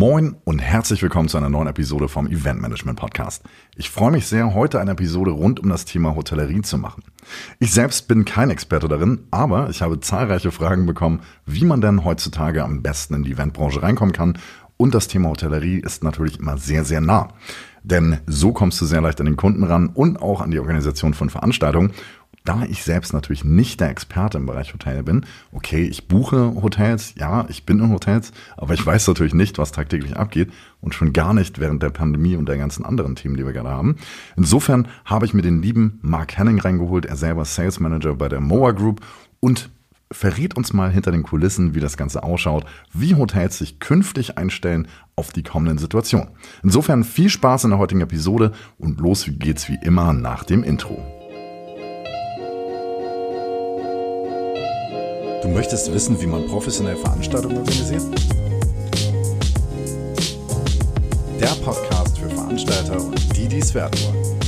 Moin und herzlich willkommen zu einer neuen Episode vom Event Management Podcast. Ich freue mich sehr, heute eine Episode rund um das Thema Hotellerie zu machen. Ich selbst bin kein Experte darin, aber ich habe zahlreiche Fragen bekommen, wie man denn heutzutage am besten in die Eventbranche reinkommen kann. Und das Thema Hotellerie ist natürlich immer sehr, sehr nah. Denn so kommst du sehr leicht an den Kunden ran und auch an die Organisation von Veranstaltungen da ich selbst natürlich nicht der Experte im Bereich Hotel bin, okay, ich buche Hotels, ja, ich bin in Hotels, aber ich weiß natürlich nicht, was tagtäglich abgeht und schon gar nicht während der Pandemie und der ganzen anderen Themen, die wir gerade haben. Insofern habe ich mir den lieben Mark Henning reingeholt, er selber Sales Manager bei der Moa Group und verrät uns mal hinter den Kulissen, wie das Ganze ausschaut, wie Hotels sich künftig einstellen auf die kommenden Situationen. Insofern viel Spaß in der heutigen Episode und los geht's wie immer nach dem Intro. Du möchtest wissen, wie man professionell Veranstaltungen organisiert? Der Podcast für Veranstalter und die, die es werden wollen.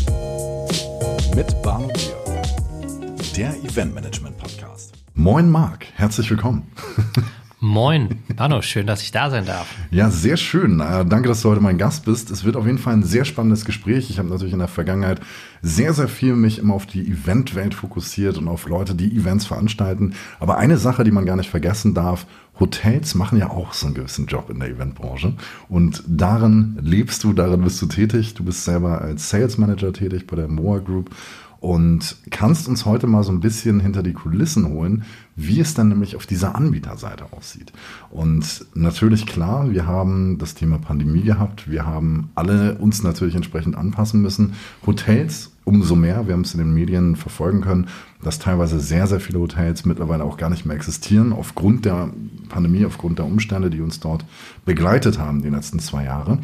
Mit Barno Bier, der Eventmanagement Podcast. Moin Marc, herzlich willkommen. Moin, Pano, schön, dass ich da sein darf. Ja, sehr schön. Danke, dass du heute mein Gast bist. Es wird auf jeden Fall ein sehr spannendes Gespräch. Ich habe natürlich in der Vergangenheit sehr, sehr viel mich immer auf die Eventwelt fokussiert und auf Leute, die Events veranstalten. Aber eine Sache, die man gar nicht vergessen darf, Hotels machen ja auch so einen gewissen Job in der Eventbranche. Und darin lebst du, darin bist du tätig. Du bist selber als Sales Manager tätig bei der Moa Group und kannst uns heute mal so ein bisschen hinter die Kulissen holen, wie es dann nämlich auf dieser Anbieterseite aussieht. Und natürlich klar, wir haben das Thema Pandemie gehabt, wir haben alle uns natürlich entsprechend anpassen müssen. Hotels umso mehr, wir haben es in den Medien verfolgen können, dass teilweise sehr, sehr viele Hotels mittlerweile auch gar nicht mehr existieren, aufgrund der Pandemie, aufgrund der Umstände, die uns dort begleitet haben die letzten zwei Jahre.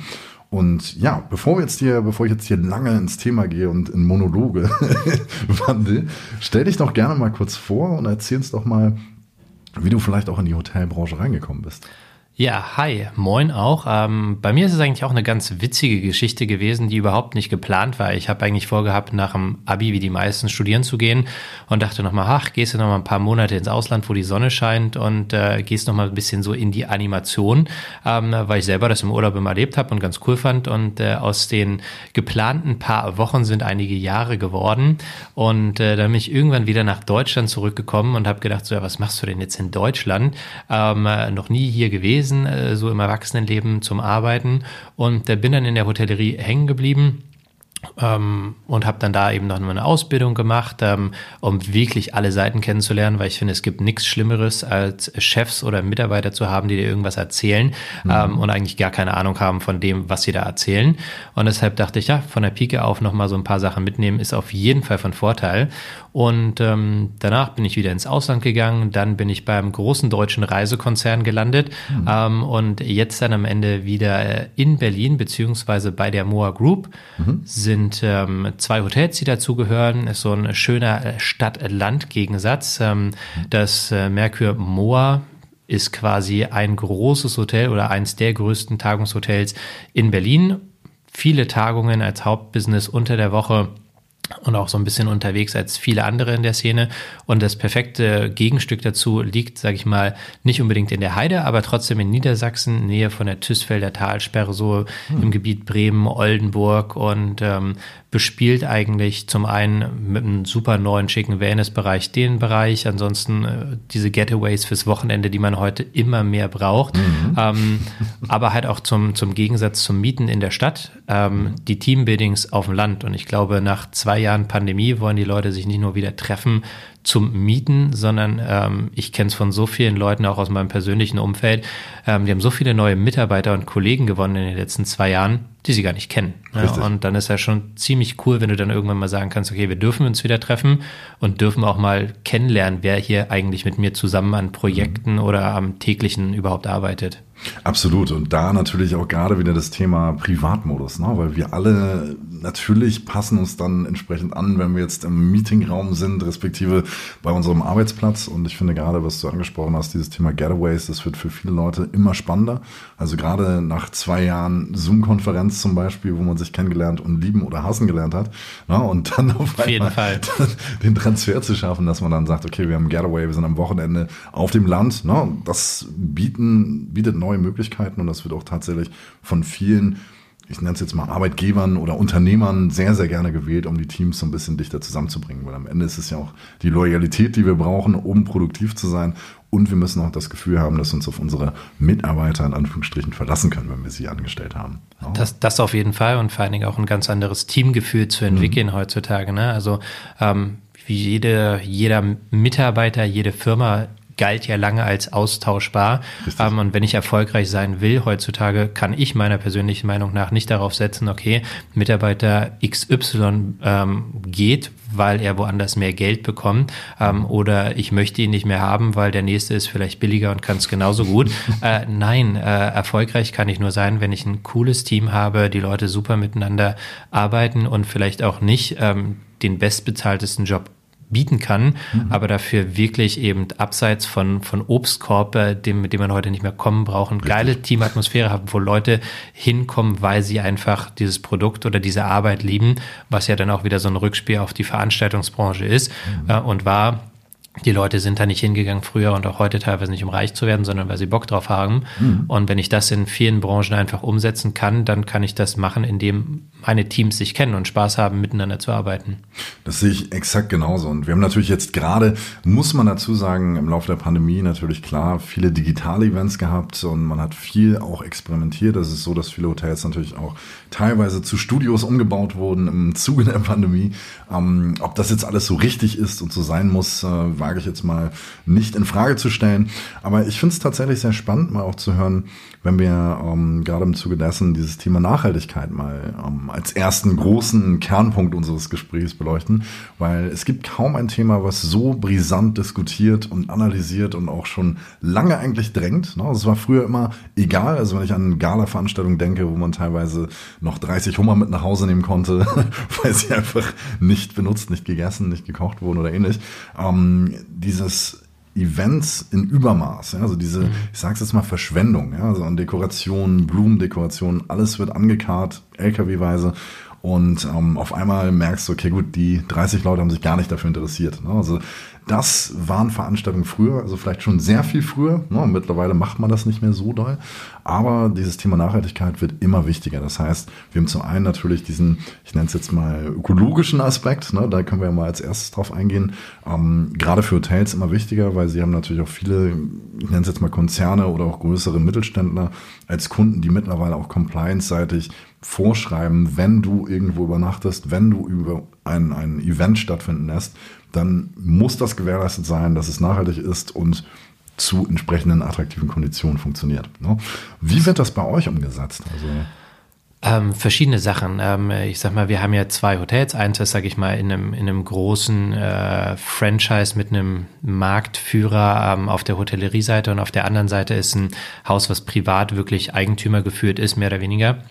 Und ja, bevor wir jetzt hier, bevor ich jetzt hier lange ins Thema gehe und in Monologe wandel, stell dich doch gerne mal kurz vor und erzähl uns doch mal, wie du vielleicht auch in die Hotelbranche reingekommen bist. Ja, hi, moin auch. Ähm, bei mir ist es eigentlich auch eine ganz witzige Geschichte gewesen, die überhaupt nicht geplant war. Ich habe eigentlich vorgehabt, nach dem Abi wie die meisten studieren zu gehen und dachte nochmal, ach, gehst du nochmal ein paar Monate ins Ausland, wo die Sonne scheint und äh, gehst nochmal ein bisschen so in die Animation, ähm, weil ich selber das im Urlaub immer erlebt habe und ganz cool fand. Und äh, aus den geplanten paar Wochen sind einige Jahre geworden. Und äh, dann bin ich irgendwann wieder nach Deutschland zurückgekommen und habe gedacht, so, ja, was machst du denn jetzt in Deutschland? Ähm, äh, noch nie hier gewesen gewesen, äh, so im Erwachsenenleben zum Arbeiten und äh, bin dann in der Hotellerie hängen geblieben ähm, und habe dann da eben noch eine Ausbildung gemacht, ähm, um wirklich alle Seiten kennenzulernen, weil ich finde, es gibt nichts Schlimmeres, als Chefs oder Mitarbeiter zu haben, die dir irgendwas erzählen mhm. ähm, und eigentlich gar keine Ahnung haben von dem, was sie da erzählen. Und deshalb dachte ich, ja, von der Pike auf nochmal so ein paar Sachen mitnehmen, ist auf jeden Fall von Vorteil. Und ähm, danach bin ich wieder ins Ausland gegangen, dann bin ich beim großen deutschen Reisekonzern gelandet mhm. ähm, und jetzt dann am Ende wieder in Berlin, beziehungsweise bei der Moa Group. Mhm sind ähm, zwei Hotels, die dazugehören. Ist so ein schöner äh, Stadt-Land-Gegensatz. Ähm, das äh, Mercure Moa ist quasi ein großes Hotel oder eins der größten Tagungshotels in Berlin. Viele Tagungen als Hauptbusiness unter der Woche und auch so ein bisschen unterwegs als viele andere in der Szene. Und das perfekte Gegenstück dazu liegt, sage ich mal, nicht unbedingt in der Heide, aber trotzdem in Niedersachsen, Nähe von der Tüßfelder Talsperre, so hm. im Gebiet Bremen, Oldenburg und ähm, bespielt eigentlich zum einen mit einem super neuen, schicken Wellnessbereich den Bereich, ansonsten äh, diese Getaways fürs Wochenende, die man heute immer mehr braucht, mhm. ähm, aber halt auch zum, zum Gegensatz zum Mieten in der Stadt, ähm, die Teambuildings auf dem Land. Und ich glaube, nach zwei Jahren Pandemie wollen die Leute sich nicht nur wieder treffen, zum Mieten, sondern ähm, ich kenne es von so vielen Leuten, auch aus meinem persönlichen Umfeld. Ähm, die haben so viele neue Mitarbeiter und Kollegen gewonnen in den letzten zwei Jahren, die sie gar nicht kennen. Ja, und dann ist ja schon ziemlich cool, wenn du dann irgendwann mal sagen kannst, okay, wir dürfen uns wieder treffen und dürfen auch mal kennenlernen, wer hier eigentlich mit mir zusammen an Projekten mhm. oder am täglichen überhaupt arbeitet. Absolut. Und da natürlich auch gerade wieder das Thema Privatmodus, ne? weil wir alle natürlich passen uns dann entsprechend an, wenn wir jetzt im Meetingraum sind, respektive bei unserem Arbeitsplatz. Und ich finde gerade, was du angesprochen hast, dieses Thema Getaways, das wird für viele Leute immer spannender. Also gerade nach zwei Jahren Zoom-Konferenz zum Beispiel, wo man sich kennengelernt und lieben oder hassen gelernt hat. Ne? Und dann auf, auf einmal den Transfer zu schaffen, dass man dann sagt, okay, wir haben Getaway, wir sind am Wochenende auf dem Land. Ne? Das bieten, bietet neue neue Möglichkeiten und das wird auch tatsächlich von vielen ich nenne es jetzt mal Arbeitgebern oder Unternehmern sehr, sehr gerne gewählt, um die Teams so ein bisschen dichter zusammenzubringen. Weil am Ende ist es ja auch die Loyalität, die wir brauchen, um produktiv zu sein. Und wir müssen auch das Gefühl haben, dass wir uns auf unsere Mitarbeiter in Anführungsstrichen verlassen können, wenn wir sie angestellt haben. Ja. Das, das auf jeden Fall und vor allen Dingen auch ein ganz anderes Teamgefühl zu entwickeln mhm. heutzutage. Ne? Also ähm, wie jede, jeder Mitarbeiter, jede Firma galt ja lange als austauschbar. Ähm, und wenn ich erfolgreich sein will heutzutage, kann ich meiner persönlichen Meinung nach nicht darauf setzen, okay, Mitarbeiter XY ähm, geht, weil er woanders mehr Geld bekommt ähm, oder ich möchte ihn nicht mehr haben, weil der nächste ist vielleicht billiger und kann es genauso gut. äh, nein, äh, erfolgreich kann ich nur sein, wenn ich ein cooles Team habe, die Leute super miteinander arbeiten und vielleicht auch nicht ähm, den bestbezahltesten Job bieten kann, mhm. aber dafür wirklich eben abseits von, von Obstkorb, dem, mit dem man heute nicht mehr kommen braucht, eine geile Teamatmosphäre haben, wo Leute hinkommen, weil sie einfach dieses Produkt oder diese Arbeit lieben, was ja dann auch wieder so ein Rückspiel auf die Veranstaltungsbranche ist mhm. äh, und war die Leute sind da nicht hingegangen früher und auch heute teilweise nicht, um reich zu werden, sondern weil sie Bock drauf haben. Mhm. Und wenn ich das in vielen Branchen einfach umsetzen kann, dann kann ich das machen, indem meine Teams sich kennen und Spaß haben, miteinander zu arbeiten. Das sehe ich exakt genauso. Und wir haben natürlich jetzt gerade, muss man dazu sagen, im Laufe der Pandemie natürlich klar viele digitale Events gehabt und man hat viel auch experimentiert. Das ist so, dass viele Hotels natürlich auch teilweise zu Studios umgebaut wurden im Zuge der Pandemie. Ähm, ob das jetzt alles so richtig ist und so sein muss, äh, wage ich jetzt mal nicht in Frage zu stellen. Aber ich finde es tatsächlich sehr spannend, mal auch zu hören, wenn wir ähm, gerade im Zuge dessen dieses Thema Nachhaltigkeit mal ähm, als ersten großen Kernpunkt unseres Gesprächs beleuchten, weil es gibt kaum ein Thema, was so brisant diskutiert und analysiert und auch schon lange eigentlich drängt. Ne? Es war früher immer egal, also wenn ich an Gala-Veranstaltungen denke, wo man teilweise noch 30 Hummer mit nach Hause nehmen konnte, weil sie einfach nicht benutzt, nicht gegessen, nicht gekocht wurden oder ähnlich. Ähm, dieses Events in Übermaß. Ja? Also diese, mhm. ich sag's jetzt mal, Verschwendung. Ja? Also an Dekorationen, Blumendekorationen, alles wird angekarrt, LKW-weise. Und ähm, auf einmal merkst du, okay, gut, die 30 Leute haben sich gar nicht dafür interessiert. Ne? Also das waren Veranstaltungen früher, also vielleicht schon sehr viel früher. Ne? Mittlerweile macht man das nicht mehr so doll. Aber dieses Thema Nachhaltigkeit wird immer wichtiger. Das heißt, wir haben zum einen natürlich diesen, ich nenne es jetzt mal ökologischen Aspekt. Ne? Da können wir mal als erstes drauf eingehen. Ähm, gerade für Hotels immer wichtiger, weil sie haben natürlich auch viele, ich nenne es jetzt mal Konzerne oder auch größere Mittelständler als Kunden, die mittlerweile auch compliance-seitig vorschreiben, wenn du irgendwo übernachtest, wenn du über ein, ein Event stattfinden lässt, dann muss das gewährleistet sein, dass es nachhaltig ist und zu entsprechenden attraktiven Konditionen funktioniert. Ne? Wie wird das bei euch umgesetzt? Also ähm, verschiedene Sachen. Ähm, ich sag mal, wir haben ja zwei Hotels. Eins ist, sag ich mal, in einem, in einem großen äh, Franchise mit einem Marktführer ähm, auf der Hotellerie-Seite und auf der anderen Seite ist ein Haus, was privat wirklich Eigentümer geführt ist, mehr oder weniger.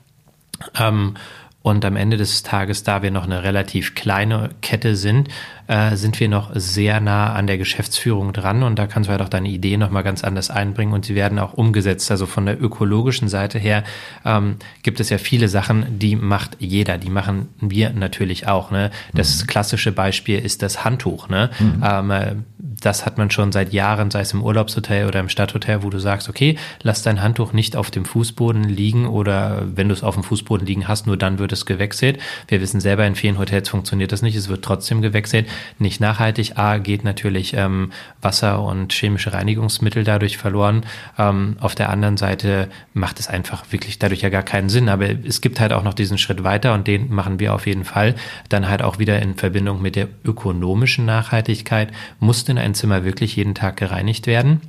Ähm, und am Ende des Tages, da wir noch eine relativ kleine Kette sind, äh, sind wir noch sehr nah an der Geschäftsführung dran und da kannst du halt auch deine Ideen nochmal ganz anders einbringen und sie werden auch umgesetzt. Also von der ökologischen Seite her ähm, gibt es ja viele Sachen, die macht jeder, die machen wir natürlich auch. Ne? Das mhm. klassische Beispiel ist das Handtuch. Ne? Mhm. Ähm, äh, das hat man schon seit Jahren, sei es im Urlaubshotel oder im Stadthotel, wo du sagst, okay, lass dein Handtuch nicht auf dem Fußboden liegen oder wenn du es auf dem Fußboden liegen hast, nur dann wird es gewechselt. Wir wissen selber, in vielen Hotels funktioniert das nicht, es wird trotzdem gewechselt nicht nachhaltig. A, geht natürlich ähm, Wasser und chemische Reinigungsmittel dadurch verloren. Ähm, auf der anderen Seite macht es einfach wirklich dadurch ja gar keinen Sinn. Aber es gibt halt auch noch diesen Schritt weiter und den machen wir auf jeden Fall. Dann halt auch wieder in Verbindung mit der ökonomischen Nachhaltigkeit. Muss denn ein Zimmer wirklich jeden Tag gereinigt werden?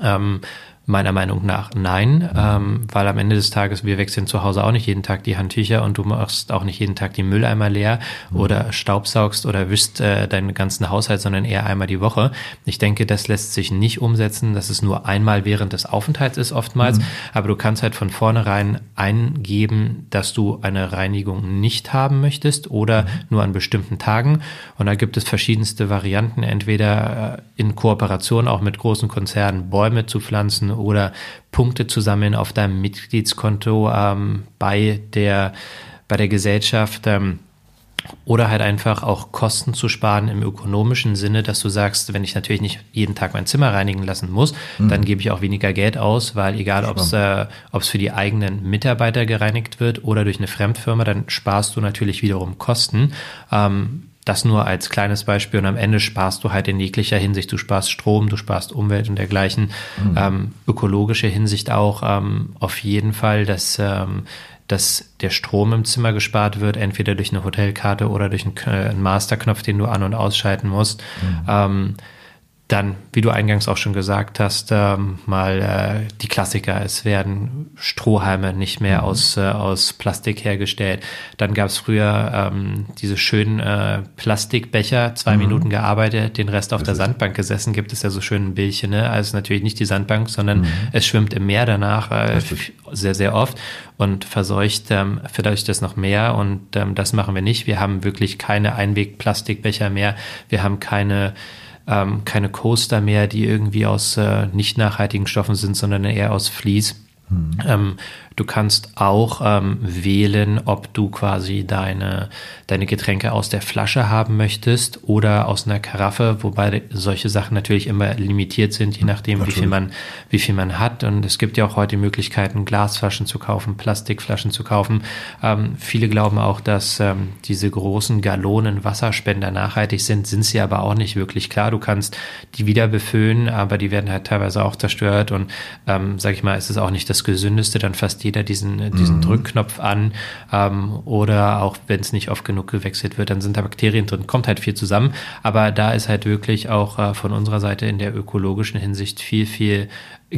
Ähm, Meiner Meinung nach nein, ähm, weil am Ende des Tages, wir wechseln zu Hause auch nicht jeden Tag die Handtücher und du machst auch nicht jeden Tag die Mülleimer leer mhm. oder staubsaugst oder wischst äh, deinen ganzen Haushalt, sondern eher einmal die Woche. Ich denke, das lässt sich nicht umsetzen, dass es nur einmal während des Aufenthalts ist oftmals, mhm. aber du kannst halt von vornherein eingeben, dass du eine Reinigung nicht haben möchtest oder mhm. nur an bestimmten Tagen und da gibt es verschiedenste Varianten, entweder äh, in Kooperation auch mit großen Konzernen Bäume zu pflanzen oder Punkte zu sammeln auf deinem Mitgliedskonto ähm, bei der bei der Gesellschaft. Ähm, Oder halt einfach auch Kosten zu sparen im ökonomischen Sinne, dass du sagst, wenn ich natürlich nicht jeden Tag mein Zimmer reinigen lassen muss, mhm. dann gebe ich auch weniger Geld aus, weil egal ob es äh, für die eigenen Mitarbeiter gereinigt wird oder durch eine Fremdfirma, dann sparst du natürlich wiederum Kosten. Ähm, das nur als kleines Beispiel und am Ende sparst du halt in jeglicher Hinsicht. Du sparst Strom, du sparst Umwelt und dergleichen. Mhm. Ähm, ökologische Hinsicht auch ähm, auf jeden Fall, dass ähm, dass der Strom im Zimmer gespart wird, entweder durch eine Hotelkarte oder durch einen, äh, einen Masterknopf, den du an- und ausschalten musst. Mhm. Dann, wie du eingangs auch schon gesagt hast, ähm, mal äh, die Klassiker. Es werden Strohhalme nicht mehr mhm. aus, äh, aus Plastik hergestellt. Dann gab es früher ähm, diese schönen äh, Plastikbecher, zwei mhm. Minuten gearbeitet, den Rest auf das der Sandbank gesessen. Gibt es ja so schöne Bildchen. Ne? Also natürlich nicht die Sandbank, sondern mhm. es schwimmt im Meer danach äh, sehr, sehr oft und verseucht ähm, vielleicht das noch mehr. Und ähm, das machen wir nicht. Wir haben wirklich keine Einweg-Plastikbecher mehr. Wir haben keine ähm, keine Coaster mehr, die irgendwie aus äh, nicht nachhaltigen Stoffen sind, sondern eher aus Vlies. Mhm. Ähm, Du kannst auch ähm, wählen, ob du quasi deine, deine Getränke aus der Flasche haben möchtest oder aus einer Karaffe, wobei solche Sachen natürlich immer limitiert sind, je nachdem, wie viel man, wie viel man hat. Und es gibt ja auch heute Möglichkeiten, Glasflaschen zu kaufen, Plastikflaschen zu kaufen. Ähm, viele glauben auch, dass ähm, diese großen Gallonen Wasserspender nachhaltig sind, sind sie aber auch nicht wirklich klar. Du kannst die wieder befüllen, aber die werden halt teilweise auch zerstört und ähm, sag ich mal, ist es auch nicht das Gesündeste, dann fast jeder diesen, diesen mhm. Drückknopf an ähm, oder auch wenn es nicht oft genug gewechselt wird, dann sind da Bakterien drin, kommt halt viel zusammen. Aber da ist halt wirklich auch äh, von unserer Seite in der ökologischen Hinsicht viel, viel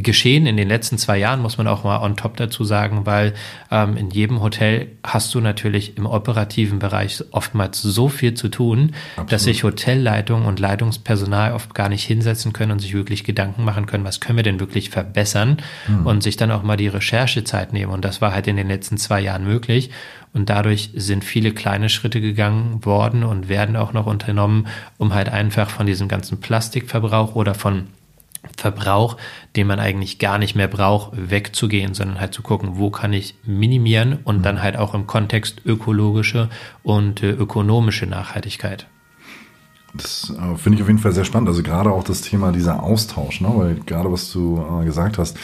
geschehen in den letzten zwei Jahren, muss man auch mal on top dazu sagen, weil ähm, in jedem Hotel hast du natürlich im operativen Bereich oftmals so viel zu tun, Absolut. dass sich Hotelleitung und Leitungspersonal oft gar nicht hinsetzen können und sich wirklich Gedanken machen können, was können wir denn wirklich verbessern mhm. und sich dann auch mal die Recherchezeit nehmen. Und das war halt in den letzten zwei Jahren möglich. Und dadurch sind viele kleine Schritte gegangen worden und werden auch noch unternommen, um halt einfach von diesem ganzen Plastikverbrauch oder von Verbrauch, den man eigentlich gar nicht mehr braucht, wegzugehen, sondern halt zu gucken, wo kann ich minimieren und dann halt auch im Kontext ökologische und äh, ökonomische Nachhaltigkeit. Das äh, finde ich auf jeden Fall sehr spannend. Also gerade auch das Thema dieser Austausch, ne? weil gerade was du äh, gesagt hast,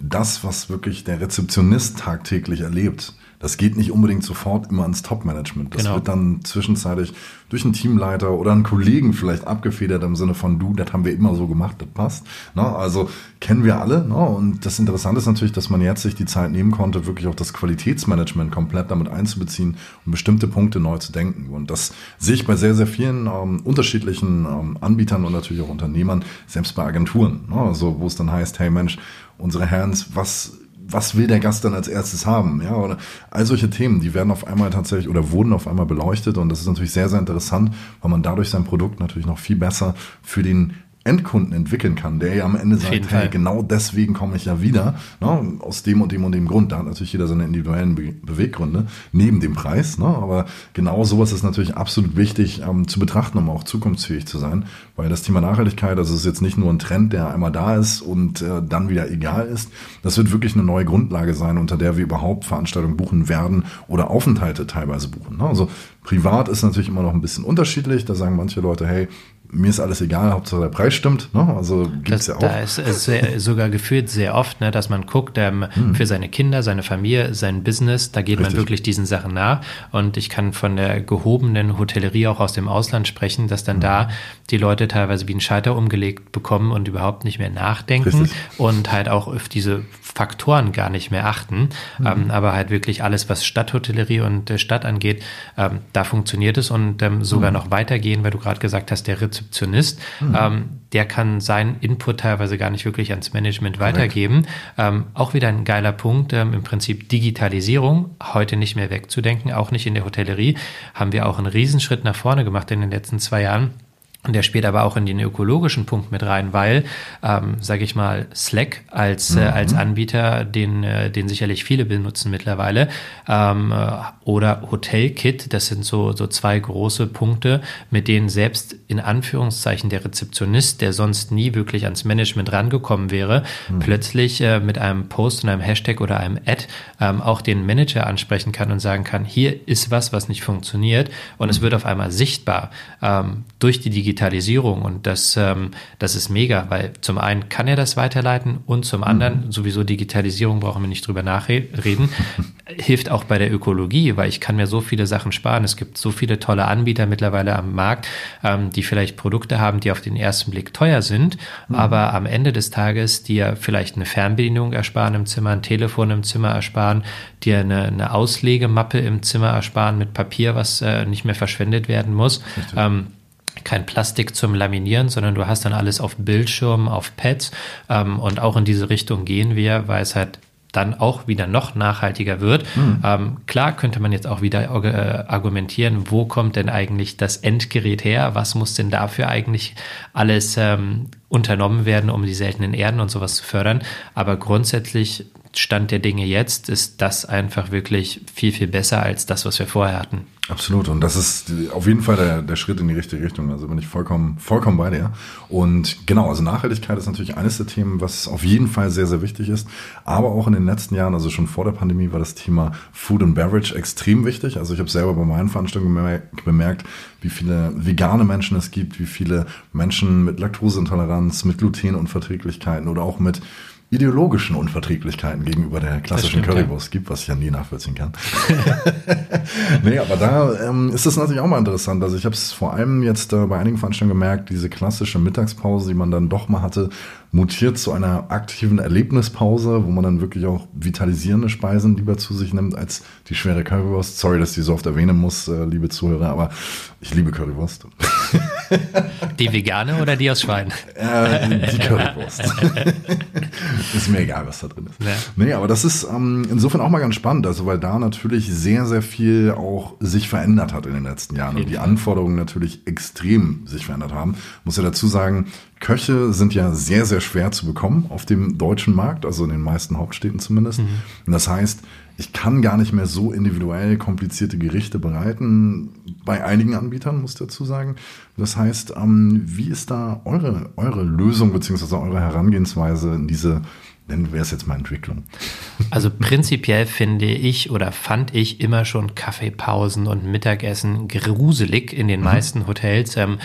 das, was wirklich der Rezeptionist tagtäglich erlebt, das geht nicht unbedingt sofort immer ans Top-Management. Das genau. wird dann zwischenzeitlich durch einen Teamleiter oder einen Kollegen vielleicht abgefedert im Sinne von du, das haben wir immer so gemacht, das passt. Ne? Also kennen wir alle. Ne? Und das Interessante ist natürlich, dass man jetzt sich die Zeit nehmen konnte, wirklich auch das Qualitätsmanagement komplett damit einzubeziehen und bestimmte Punkte neu zu denken. Und das sehe ich bei sehr, sehr vielen ähm, unterschiedlichen ähm, Anbietern und natürlich auch Unternehmern, selbst bei Agenturen. Ne? Also wo es dann heißt, hey Mensch, unsere Hands, was was will der Gast dann als erstes haben? Ja, oder all solche Themen, die werden auf einmal tatsächlich oder wurden auf einmal beleuchtet und das ist natürlich sehr, sehr interessant, weil man dadurch sein Produkt natürlich noch viel besser für den Endkunden entwickeln kann, der ja am Ende sagt, hey, Fall. genau deswegen komme ich ja wieder, ne, aus dem und dem und dem Grund. Da hat natürlich jeder seine individuellen Be Beweggründe, neben dem Preis. Ne, aber genau sowas ist natürlich absolut wichtig ähm, zu betrachten, um auch zukunftsfähig zu sein, weil das Thema Nachhaltigkeit, das ist jetzt nicht nur ein Trend, der einmal da ist und äh, dann wieder egal ist. Das wird wirklich eine neue Grundlage sein, unter der wir überhaupt Veranstaltungen buchen werden oder Aufenthalte teilweise buchen. Ne? Also privat ist natürlich immer noch ein bisschen unterschiedlich. Da sagen manche Leute, hey, mir ist alles egal, Hauptsache der Preis stimmt. Ne? Also gibt's das, ja auch. Da ist es sogar gefühlt sehr oft, ne, dass man guckt ähm, hm. für seine Kinder, seine Familie, sein Business, da geht Richtig. man wirklich diesen Sachen nach. Und ich kann von der gehobenen Hotellerie auch aus dem Ausland sprechen, dass dann hm. da die Leute teilweise wie einen Schalter umgelegt bekommen und überhaupt nicht mehr nachdenken Richtig. und halt auch auf diese Faktoren gar nicht mehr achten. Mhm. Ähm, aber halt wirklich alles, was Stadthotellerie und äh, Stadt angeht, ähm, da funktioniert es und ähm, sogar mhm. noch weitergehen, weil du gerade gesagt hast, der Rezeptionist, mhm. Ähm, der kann seinen Input teilweise gar nicht wirklich ans Management weitergeben. Ähm, auch wieder ein geiler Punkt, ähm, im Prinzip Digitalisierung, heute nicht mehr wegzudenken, auch nicht in der Hotellerie, haben wir auch einen Riesenschritt nach vorne gemacht in den letzten zwei Jahren Und der spielt aber auch in den ökologischen Punkt mit rein, weil, ähm, sage ich mal, Slack als, äh, mhm. äh, als Anbieter, den, äh, den sicherlich viele benutzen mittlerweile, ähm, äh, oder HotelKit, das sind so, so zwei große Punkte, mit denen selbst in Anführungszeichen der Rezeptionist, der sonst nie wirklich ans Management rangekommen wäre, mhm. plötzlich äh, mit einem Post und einem Hashtag oder einem Ad ähm, auch den Manager ansprechen kann und sagen kann, hier ist was, was nicht funktioniert und mhm. es wird auf einmal sichtbar ähm, durch die Digitalisierung Digitalisierung und das, ähm, das ist mega, weil zum einen kann er das weiterleiten und zum anderen, mhm. sowieso Digitalisierung brauchen wir nicht drüber nachreden, hilft auch bei der Ökologie, weil ich kann mir so viele Sachen sparen. Es gibt so viele tolle Anbieter mittlerweile am Markt, ähm, die vielleicht Produkte haben, die auf den ersten Blick teuer sind, mhm. aber am Ende des Tages dir vielleicht eine Fernbedienung ersparen im Zimmer, ein Telefon im Zimmer ersparen, dir eine, eine Auslegemappe im Zimmer ersparen mit Papier, was äh, nicht mehr verschwendet werden muss. Ähm, kein Plastik zum Laminieren, sondern du hast dann alles auf Bildschirmen, auf Pads. Ähm, und auch in diese Richtung gehen wir, weil es halt dann auch wieder noch nachhaltiger wird. Mhm. Ähm, klar könnte man jetzt auch wieder äh, argumentieren, wo kommt denn eigentlich das Endgerät her? Was muss denn dafür eigentlich alles ähm, unternommen werden, um die seltenen Erden und sowas zu fördern? Aber grundsätzlich Stand der Dinge jetzt ist das einfach wirklich viel, viel besser als das, was wir vorher hatten. Absolut. Und das ist auf jeden Fall der, der Schritt in die richtige Richtung. Also bin ich vollkommen, vollkommen bei dir. Und genau, also Nachhaltigkeit ist natürlich eines der Themen, was auf jeden Fall sehr, sehr wichtig ist. Aber auch in den letzten Jahren, also schon vor der Pandemie, war das Thema Food and Beverage extrem wichtig. Also ich habe selber bei meinen Veranstaltungen bemerkt, wie viele vegane Menschen es gibt, wie viele Menschen mit Laktoseintoleranz, mit Glutenunverträglichkeiten oder auch mit ideologischen Unverträglichkeiten gegenüber der klassischen stimmt, Currywurst ja. gibt, was ich ja nie nachvollziehen kann. nee, aber da ähm, ist es natürlich auch mal interessant. Also ich habe es vor allem jetzt äh, bei einigen Veranstaltungen gemerkt, diese klassische Mittagspause, die man dann doch mal hatte, mutiert zu einer aktiven Erlebnispause, wo man dann wirklich auch vitalisierende Speisen lieber zu sich nimmt als die schwere Currywurst. Sorry, dass ich die so oft erwähnen muss, äh, liebe Zuhörer, aber ich liebe Currywurst. Die vegane oder die aus Schwein? Äh, die Currywurst. ist mir egal, was da drin ist. Ja. Nee, aber das ist ähm, insofern auch mal ganz spannend, also weil da natürlich sehr, sehr viel auch sich verändert hat in den letzten Jahren und die Anforderungen natürlich extrem sich verändert haben. Muss ja dazu sagen, Köche sind ja sehr, sehr schwer zu bekommen auf dem deutschen Markt, also in den meisten Hauptstädten zumindest. Mhm. Und das heißt, ich kann gar nicht mehr so individuell komplizierte Gerichte bereiten, bei einigen Anbietern, muss ich dazu sagen. Das heißt, ähm, wie ist da eure, eure Lösung beziehungsweise eure Herangehensweise in diese nennen wir es jetzt mal Entwicklung. Also prinzipiell finde ich oder fand ich immer schon Kaffeepausen und Mittagessen gruselig in den mhm. meisten Hotels. Ähm,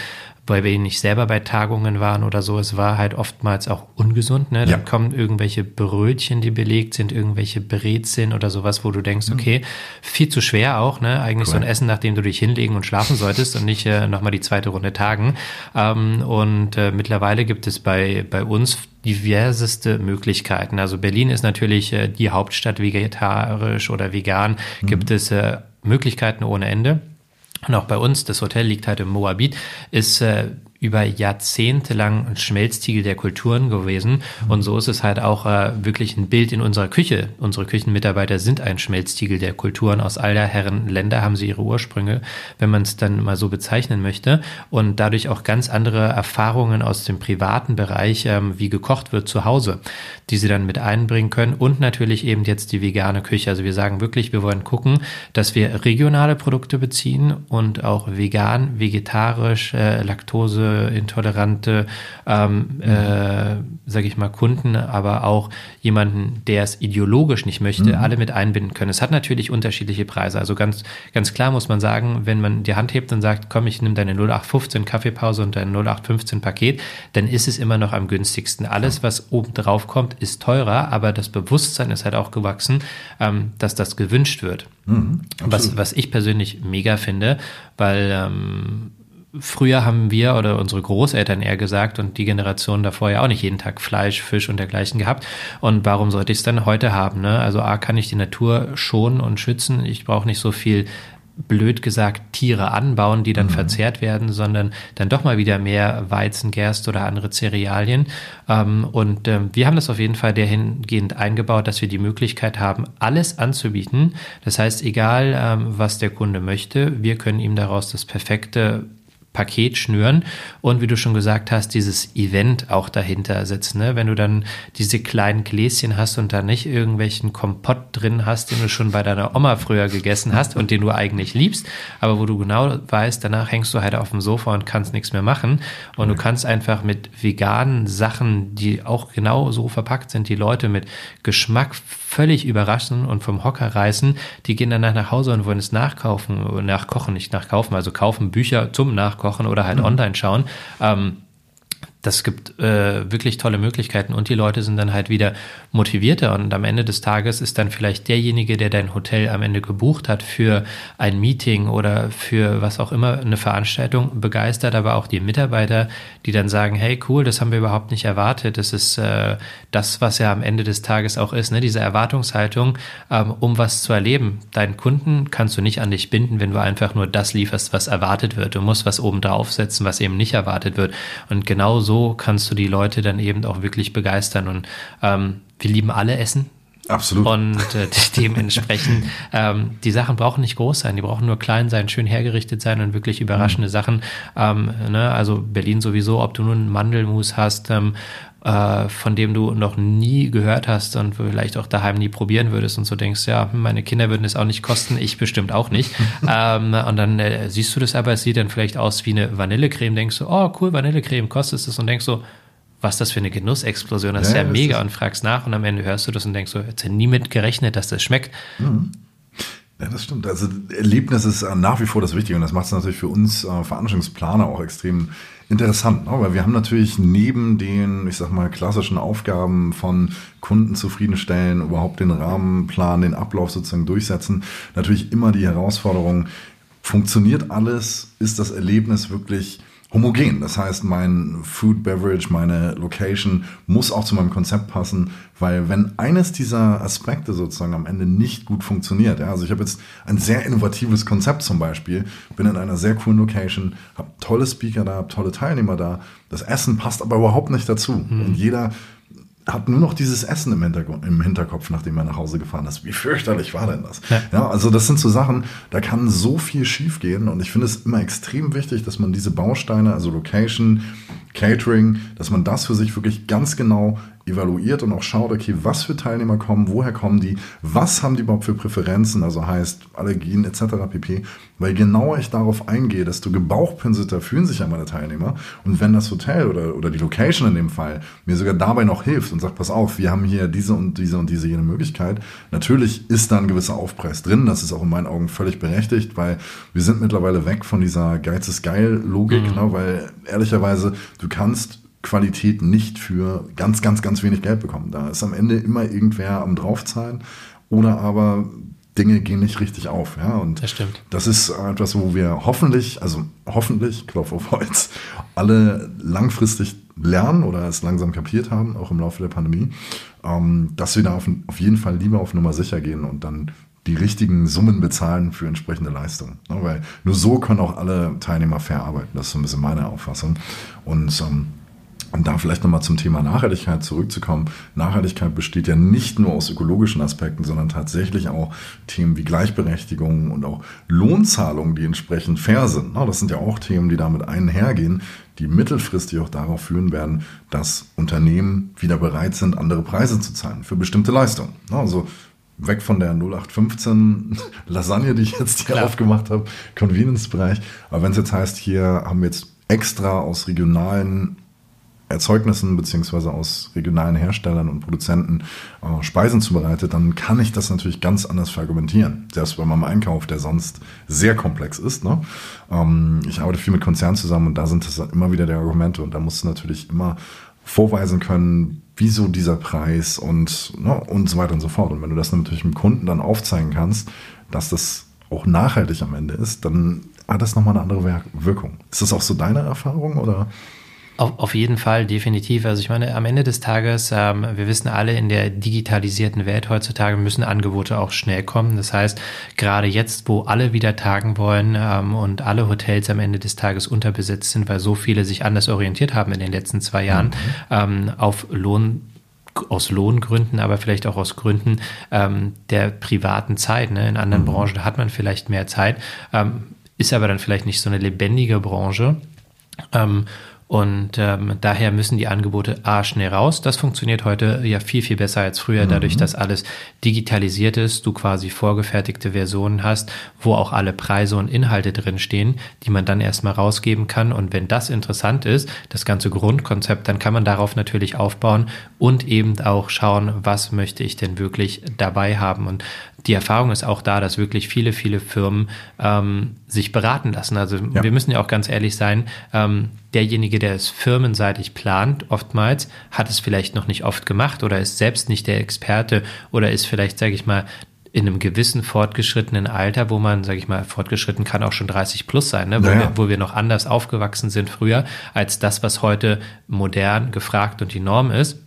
weil wir nicht selber bei Tagungen waren oder so. Es war halt oftmals auch ungesund. Ne? Dann ja. kommen irgendwelche Brötchen, die belegt sind, irgendwelche Brezeln oder sowas, wo du denkst, mhm. okay, viel zu schwer auch. Ne? Eigentlich cool. so ein Essen, nachdem du dich hinlegen und schlafen solltest und nicht äh, nochmal die zweite Runde tagen. Ähm, und äh, mittlerweile gibt es bei, bei uns diverseste Möglichkeiten. Also Berlin ist natürlich äh, die Hauptstadt vegetarisch oder vegan. Mhm. Gibt es äh, Möglichkeiten ohne Ende. Und auch bei uns, das Hotel liegt halt im Moabit, ist äh, über Jahrzehnte lang ein Schmelztiegel der Kulturen gewesen. Und so ist es halt auch äh, wirklich ein Bild in unserer Küche. Unsere Küchenmitarbeiter sind ein Schmelztiegel der Kulturen. Aus all der Herren Länder haben sie ihre Ursprünge, wenn man es dann mal so bezeichnen möchte. Und dadurch auch ganz andere Erfahrungen aus dem privaten Bereich, ähm, wie gekocht wird zu Hause, die sie dann mit einbringen können. Und natürlich eben jetzt die vegane Küche. Also wir sagen wirklich, wir wollen gucken, dass wir regionale Produkte beziehen und auch vegan, vegetarisch, äh, Laktose, intolerante, ähm, äh, sage ich mal, Kunden, aber auch jemanden, der es ideologisch nicht möchte, mhm. alle mit einbinden können. Es hat natürlich unterschiedliche Preise. Also ganz, ganz klar muss man sagen, wenn man die Hand hebt und sagt, komm, ich nehme deine 0815 Kaffeepause und dein 0815 Paket, dann ist es immer noch am günstigsten. Alles, was oben drauf kommt, ist teurer, aber das Bewusstsein ist halt auch gewachsen, ähm, dass das gewünscht wird. Mhm, was, was ich persönlich mega finde, weil ähm, früher haben wir oder unsere Großeltern eher gesagt und die Generation davor ja auch nicht jeden Tag Fleisch, Fisch und dergleichen gehabt. Und warum sollte ich es dann heute haben? Ne? Also A, kann ich die Natur schonen und schützen. Ich brauche nicht so viel blöd gesagt Tiere anbauen, die dann mhm. verzehrt werden, sondern dann doch mal wieder mehr Weizen, Gerst oder andere Cerealien. Ähm, und ähm, wir haben das auf jeden Fall dahingehend eingebaut, dass wir die Möglichkeit haben, alles anzubieten. Das heißt, egal ähm, was der Kunde möchte, wir können ihm daraus das perfekte Paket schnüren und wie du schon gesagt hast, dieses Event auch dahinter sitzt. Ne? Wenn du dann diese kleinen Gläschen hast und da nicht irgendwelchen Kompott drin hast, den du schon bei deiner Oma früher gegessen hast und den du eigentlich liebst, aber wo du genau weißt, danach hängst du halt auf dem Sofa und kannst nichts mehr machen und du kannst einfach mit veganen Sachen, die auch genau so verpackt sind, die Leute mit Geschmack völlig überraschen und vom Hocker reißen, die gehen danach nach Hause und wollen es nachkaufen, nachkochen, nicht nachkaufen, also kaufen Bücher zum Nachkochen oder halt mhm. online schauen. Ähm, das gibt äh, wirklich tolle Möglichkeiten und die Leute sind dann halt wieder motivierter und am Ende des Tages ist dann vielleicht derjenige, der dein Hotel am Ende gebucht hat für ein Meeting oder für was auch immer eine Veranstaltung begeistert, aber auch die Mitarbeiter, die dann sagen, hey cool, das haben wir überhaupt nicht erwartet, das ist äh, das, was ja am Ende des Tages auch ist, ne? diese Erwartungshaltung, ähm, um was zu erleben. Deinen Kunden kannst du nicht an dich binden, wenn du einfach nur das lieferst, was erwartet wird. Du musst was oben draufsetzen, was eben nicht erwartet wird und genau so kannst du die Leute dann eben auch wirklich begeistern. Und ähm, wir lieben alle Essen. Absolut. Und äh, dementsprechend, ähm, die Sachen brauchen nicht groß sein, die brauchen nur klein sein, schön hergerichtet sein und wirklich überraschende mhm. Sachen. Ähm, ne? Also Berlin sowieso, ob du nun einen Mandelmus hast ähm, äh, von dem du noch nie gehört hast und vielleicht auch daheim nie probieren würdest und so denkst, ja, meine Kinder würden es auch nicht kosten, ich bestimmt auch nicht. ähm, und dann äh, siehst du das aber, es sieht dann vielleicht aus wie eine Vanillecreme, denkst du, oh cool, Vanillecreme, kostet es und denkst so, was das für eine Genussexplosion, das ja, ist ja mega und fragst nach und am Ende hörst du das und denkst so, hätte nie mit gerechnet, dass das schmeckt. Mhm. Ja, das stimmt. Also Erlebnis ist nach wie vor das Wichtige und das macht es natürlich für uns äh, Veranstaltungsplaner auch extrem interessant, ne? weil wir haben natürlich neben den, ich sag mal, klassischen Aufgaben von Kunden zufriedenstellen, überhaupt den Rahmenplan, den Ablauf sozusagen durchsetzen, natürlich immer die Herausforderung, funktioniert alles, ist das Erlebnis wirklich homogen. Das heißt, mein Food Beverage, meine Location muss auch zu meinem Konzept passen, weil wenn eines dieser Aspekte sozusagen am Ende nicht gut funktioniert, ja, also ich habe jetzt ein sehr innovatives Konzept zum Beispiel, bin in einer sehr coolen Location, habe tolle Speaker da, habe tolle Teilnehmer da, das Essen passt aber überhaupt nicht dazu mhm. und jeder hat nur noch dieses Essen im, Hintergrund, im Hinterkopf, nachdem er nach Hause gefahren ist. Wie fürchterlich war denn das? Ja. ja. also das sind so Sachen, da kann so viel schiefgehen und ich finde es immer extrem wichtig, dass man diese Bausteine, also Location, Catering, dass man das für sich wirklich ganz genau evaluiert und auch schaut, okay, was für Teilnehmer kommen, woher kommen die, was haben die überhaupt für Präferenzen, also heißt Allergien etc. pp. Weil genauer ich darauf eingehe, desto gebauchpinselter fühlen sich ja meine Teilnehmer. Und wenn das Hotel oder, oder die Location in dem Fall mir sogar dabei noch hilft und sagt, pass auf, wir haben hier diese und diese und diese jene Möglichkeit, natürlich ist da ein gewisser Aufpreis drin. Das ist auch in meinen Augen völlig berechtigt, weil wir sind mittlerweile weg von dieser Geiz ist geil Logik, mhm. ne, weil ehrlicherweise du kannst Qualität nicht für ganz, ganz, ganz wenig Geld bekommen. Da ist am Ende immer irgendwer am draufzahlen oder aber Dinge gehen nicht richtig auf. Ja? Und das stimmt. Das ist etwas, wo wir hoffentlich, also hoffentlich, Klopf auf Holz, alle langfristig lernen oder es langsam kapiert haben, auch im Laufe der Pandemie, ähm, dass wir da auf, auf jeden Fall lieber auf Nummer sicher gehen und dann die richtigen Summen bezahlen für entsprechende Leistungen. Ja, weil nur so können auch alle Teilnehmer fair arbeiten. Das ist so ein bisschen meine Auffassung. Und ähm, und da vielleicht nochmal zum Thema Nachhaltigkeit zurückzukommen. Nachhaltigkeit besteht ja nicht nur aus ökologischen Aspekten, sondern tatsächlich auch Themen wie Gleichberechtigung und auch Lohnzahlungen, die entsprechend fair sind. Das sind ja auch Themen, die damit einhergehen, die mittelfristig auch darauf führen werden, dass Unternehmen wieder bereit sind, andere Preise zu zahlen für bestimmte Leistungen. Also weg von der 0815 Lasagne, die ich jetzt hier Klar. aufgemacht habe, Convenience-Bereich. Aber wenn es jetzt heißt, hier haben wir jetzt extra aus regionalen Erzeugnissen beziehungsweise aus regionalen Herstellern und Produzenten äh, Speisen zubereitet, dann kann ich das natürlich ganz anders verargumentieren. Selbst bei meinem Einkauf, der sonst sehr komplex ist. Ne? Ähm, ich arbeite viel mit Konzernen zusammen und da sind das immer wieder die Argumente und da musst du natürlich immer vorweisen können, wieso dieser Preis und, ne, und so weiter und so fort. Und wenn du das natürlich dem Kunden dann aufzeigen kannst, dass das auch nachhaltig am Ende ist, dann hat das nochmal eine andere Wirkung. Ist das auch so deine Erfahrung oder? Auf, auf jeden Fall, definitiv. Also ich meine, am Ende des Tages, ähm, wir wissen alle, in der digitalisierten Welt heutzutage müssen Angebote auch schnell kommen. Das heißt, gerade jetzt, wo alle wieder tagen wollen ähm, und alle Hotels am Ende des Tages unterbesetzt sind, weil so viele sich anders orientiert haben in den letzten zwei Jahren, mhm. ähm, auf Lohn aus Lohngründen, aber vielleicht auch aus Gründen ähm, der privaten Zeit. Ne? In anderen mhm. Branchen hat man vielleicht mehr Zeit. Ähm, ist aber dann vielleicht nicht so eine lebendige Branche. Ähm, und ähm, daher müssen die Angebote A schnell raus. Das funktioniert heute ja viel, viel besser als früher, dadurch, mhm. dass alles digitalisiert ist, du quasi vorgefertigte Versionen hast, wo auch alle Preise und Inhalte drinstehen, die man dann erstmal rausgeben kann. Und wenn das interessant ist, das ganze Grundkonzept, dann kann man darauf natürlich aufbauen und eben auch schauen, was möchte ich denn wirklich dabei haben. Und die Erfahrung ist auch da, dass wirklich viele, viele Firmen ähm, sich beraten lassen. Also ja. wir müssen ja auch ganz ehrlich sein, ähm, derjenige, der es firmenseitig plant, oftmals hat es vielleicht noch nicht oft gemacht oder ist selbst nicht der Experte oder ist vielleicht, sage ich mal, in einem gewissen fortgeschrittenen Alter, wo man, sage ich mal, fortgeschritten kann auch schon 30 plus sein, ne? wo, naja. wir, wo wir noch anders aufgewachsen sind früher, als das, was heute modern gefragt und die Norm ist.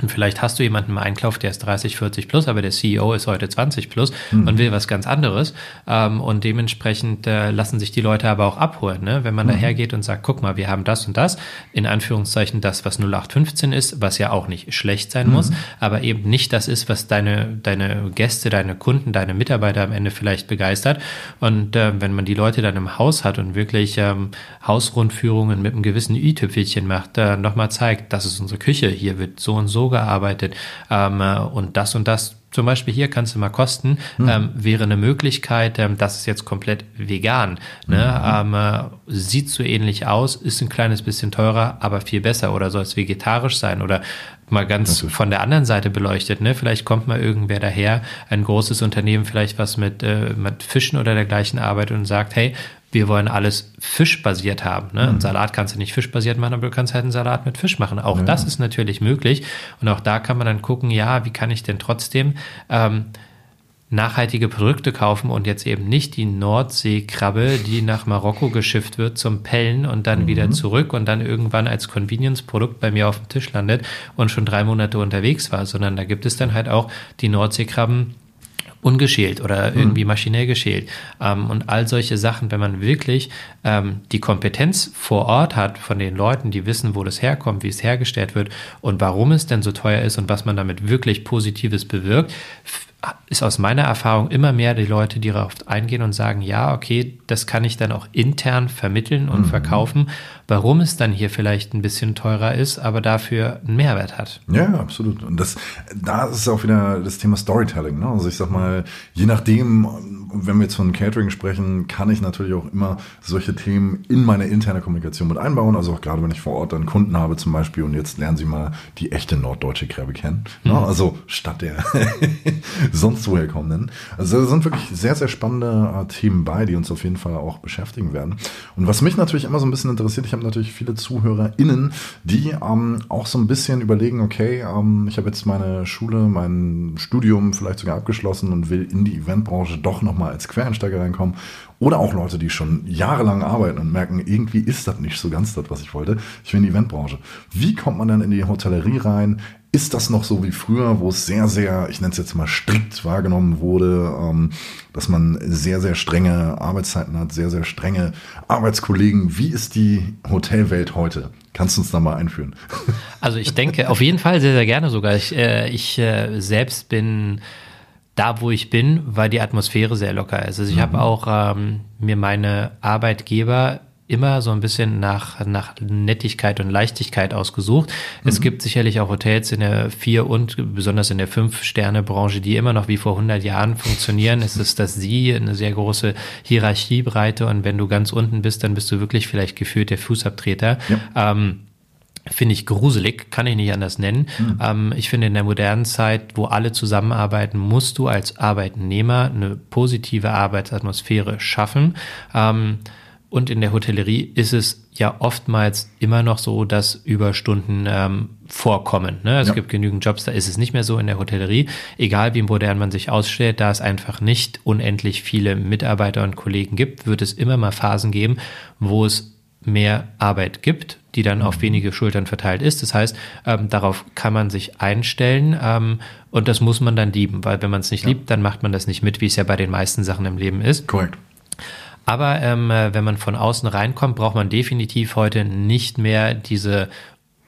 Und vielleicht hast du jemanden im Einkauf, der ist 30, 40 plus, aber der CEO ist heute 20 plus mhm. und will was ganz anderes. Ähm, und dementsprechend äh, lassen sich die Leute aber auch abholen. Ne? Wenn man mhm. dahergeht und sagt, guck mal, wir haben das und das, in Anführungszeichen das, was 0815 ist, was ja auch nicht schlecht sein mhm. muss, aber eben nicht das ist, was deine, deine Gäste, deine Kunden, deine Mitarbeiter am Ende vielleicht begeistert. Und äh, wenn man die Leute dann im Haus hat und wirklich ähm, Hausrundführungen mit einem gewissen i-Tüpfelchen macht, äh, nochmal zeigt, das ist unsere Küche, hier wird so und so gearbeitet ähm, äh, und das und das zum Beispiel hier kannst du mal kosten, mhm. ähm, wäre eine Möglichkeit, ähm, das ist jetzt komplett vegan. Ne? Mhm. Ähm, äh, sieht so ähnlich aus, ist ein kleines bisschen teurer, aber viel besser. Oder soll es vegetarisch sein? Oder mal ganz von der anderen Seite beleuchtet. Ne? Vielleicht kommt mal irgendwer daher, ein großes Unternehmen, vielleicht was mit, äh, mit Fischen oder dergleichen arbeitet und sagt, hey, wir wollen alles fischbasiert haben. Ne? Mhm. Ein Salat kannst du nicht fischbasiert machen, aber du kannst halt einen Salat mit Fisch machen. Auch ja. das ist natürlich möglich. Und auch da kann man dann gucken, ja, wie kann ich denn trotzdem ähm, nachhaltige Produkte kaufen und jetzt eben nicht die Nordseekrabbe, die nach Marokko geschifft wird zum Pellen und dann mhm. wieder zurück und dann irgendwann als Convenience-Produkt bei mir auf dem Tisch landet und schon drei Monate unterwegs war, sondern da gibt es dann halt auch die Nordseekrabben, ungeschält oder mhm. irgendwie maschinell geschält. Ähm, und all solche Sachen, wenn man wirklich ähm, die Kompetenz vor Ort hat von den Leuten, die wissen, wo das herkommt, wie es hergestellt wird und warum es denn so teuer ist und was man damit wirklich Positives bewirkt, ist aus meiner Erfahrung immer mehr die Leute, die darauf eingehen und sagen, ja, okay, das kann ich dann auch intern vermitteln und mhm. verkaufen, warum es dann hier vielleicht ein bisschen teurer ist, aber dafür einen Mehrwert hat. Ja, absolut. Und das, da ist auch wieder das Thema Storytelling. Ne? Also ich sag mal, je nachdem, wenn wir jetzt von Catering sprechen, kann ich natürlich auch immer solche Themen in meine interne Kommunikation mit einbauen. Also auch gerade wenn ich vor Ort dann Kunden habe zum Beispiel und jetzt lernen sie mal die echte norddeutsche Krabbe kennen. Ne? Mhm. Also statt der sonst woher kommenden. Also da sind wirklich sehr, sehr spannende äh, Themen bei, die uns auf jeden Fall auch beschäftigen werden. Und was mich natürlich immer so ein bisschen interessiert, ich habe natürlich viele ZuhörerInnen, die ähm, auch so ein bisschen überlegen, okay, ähm, ich habe jetzt meine Schule, mein Studium vielleicht sogar abgeschlossen und will in die Eventbranche doch nochmal als Quereinsteiger reinkommen. Oder auch Leute, die schon jahrelang arbeiten und merken, irgendwie ist das nicht so ganz das, was ich wollte. Ich will in die Eventbranche. Wie kommt man dann in die Hotellerie rein? ist das noch so wie früher, wo es sehr, sehr, ich nenne es jetzt mal strikt wahrgenommen wurde, ähm, dass man sehr, sehr strenge Arbeitszeiten hat, sehr, sehr strenge Arbeitskollegen. Wie ist die Hotelwelt heute? Kannst du uns da mal einführen? Also ich denke auf jeden Fall sehr, sehr gerne sogar. Ich, äh, ich äh, selbst bin da, wo ich bin, weil die Atmosphäre sehr locker ist. Also ich mhm. habe auch ähm, mir meine Arbeitgeber immer so ein bisschen nach, nach Nettigkeit und Leichtigkeit ausgesucht. Mhm. Es gibt sicherlich auch Hotels in der Vier- und besonders in der Fünf-Sterne-Branche, die immer noch wie vor 100 Jahren funktionieren. Es ist das Sie, eine sehr große Hierarchiebreite und wenn du ganz unten bist, dann bist du wirklich vielleicht gefühlt der Fußabtreter. Ja. Ähm, Finde ich gruselig, kann ich nicht anders nennen. Mhm. Ähm, ich finde, in der modernen Zeit, wo alle zusammenarbeiten, musst du als Arbeitnehmer eine positive Arbeitsatmosphäre schaffen. Ähm, und in der Hotellerie ist es ja oftmals immer noch so, dass Überstunden ähm, vorkommen. Ne? Es ja. gibt genügend Jobs, da ist es nicht mehr so in der Hotellerie. Egal wie modern man sich ausstellt, da es einfach nicht unendlich viele Mitarbeiter und Kollegen gibt, wird es immer mal Phasen geben, wo es mehr Arbeit gibt, die dann auf wenige Schultern verteilt ist. Das heißt, ähm, darauf kann man sich einstellen ähm, und das muss man dann lieben, weil wenn man es nicht ja. liebt, dann macht man das nicht mit, wie es ja bei den meisten Sachen im Leben ist. Korrekt. Aber ähm, äh, wenn man von außen reinkommt, braucht man definitiv heute nicht mehr diese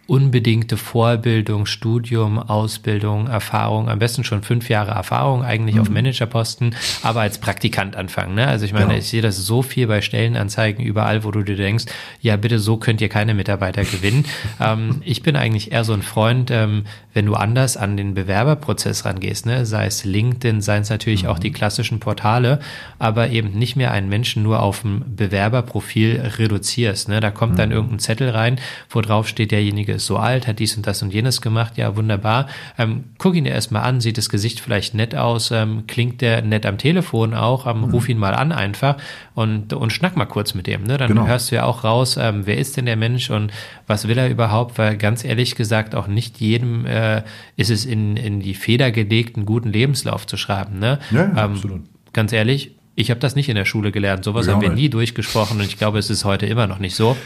unbedingte Vorbildung, Studium, Ausbildung, Erfahrung, am besten schon fünf Jahre Erfahrung eigentlich mhm. auf Managerposten, aber als Praktikant anfangen. Ne? Also ich meine, genau. ich sehe das so viel bei Stellenanzeigen überall, wo du dir denkst, ja bitte, so könnt ihr keine Mitarbeiter gewinnen. ähm, ich bin eigentlich eher so ein Freund, ähm, wenn du anders an den Bewerberprozess rangehst, ne? sei es LinkedIn, seien es natürlich mhm. auch die klassischen Portale, aber eben nicht mehr einen Menschen nur auf dem Bewerberprofil reduzierst. Ne? Da kommt mhm. dann irgendein Zettel rein, wo drauf steht, derjenige derjenige ist so alt, hat dies und das und jenes gemacht, ja, wunderbar. Ähm, guck ihn dir erstmal an, sieht das Gesicht vielleicht nett aus, ähm, klingt der nett am Telefon auch, ähm, mhm. ruf ihn mal an einfach und, und schnack mal kurz mit dem. Ne? Dann genau. hörst du ja auch raus, ähm, wer ist denn der Mensch und was will er überhaupt, weil ganz ehrlich gesagt auch nicht jedem äh, ist es in, in die Feder gelegt, einen guten Lebenslauf zu schreiben. Ne? Ja, ähm, absolut. Ganz ehrlich, ich habe das nicht in der Schule gelernt. Sowas ja, haben wir nie durchgesprochen und ich glaube, es ist heute immer noch nicht so.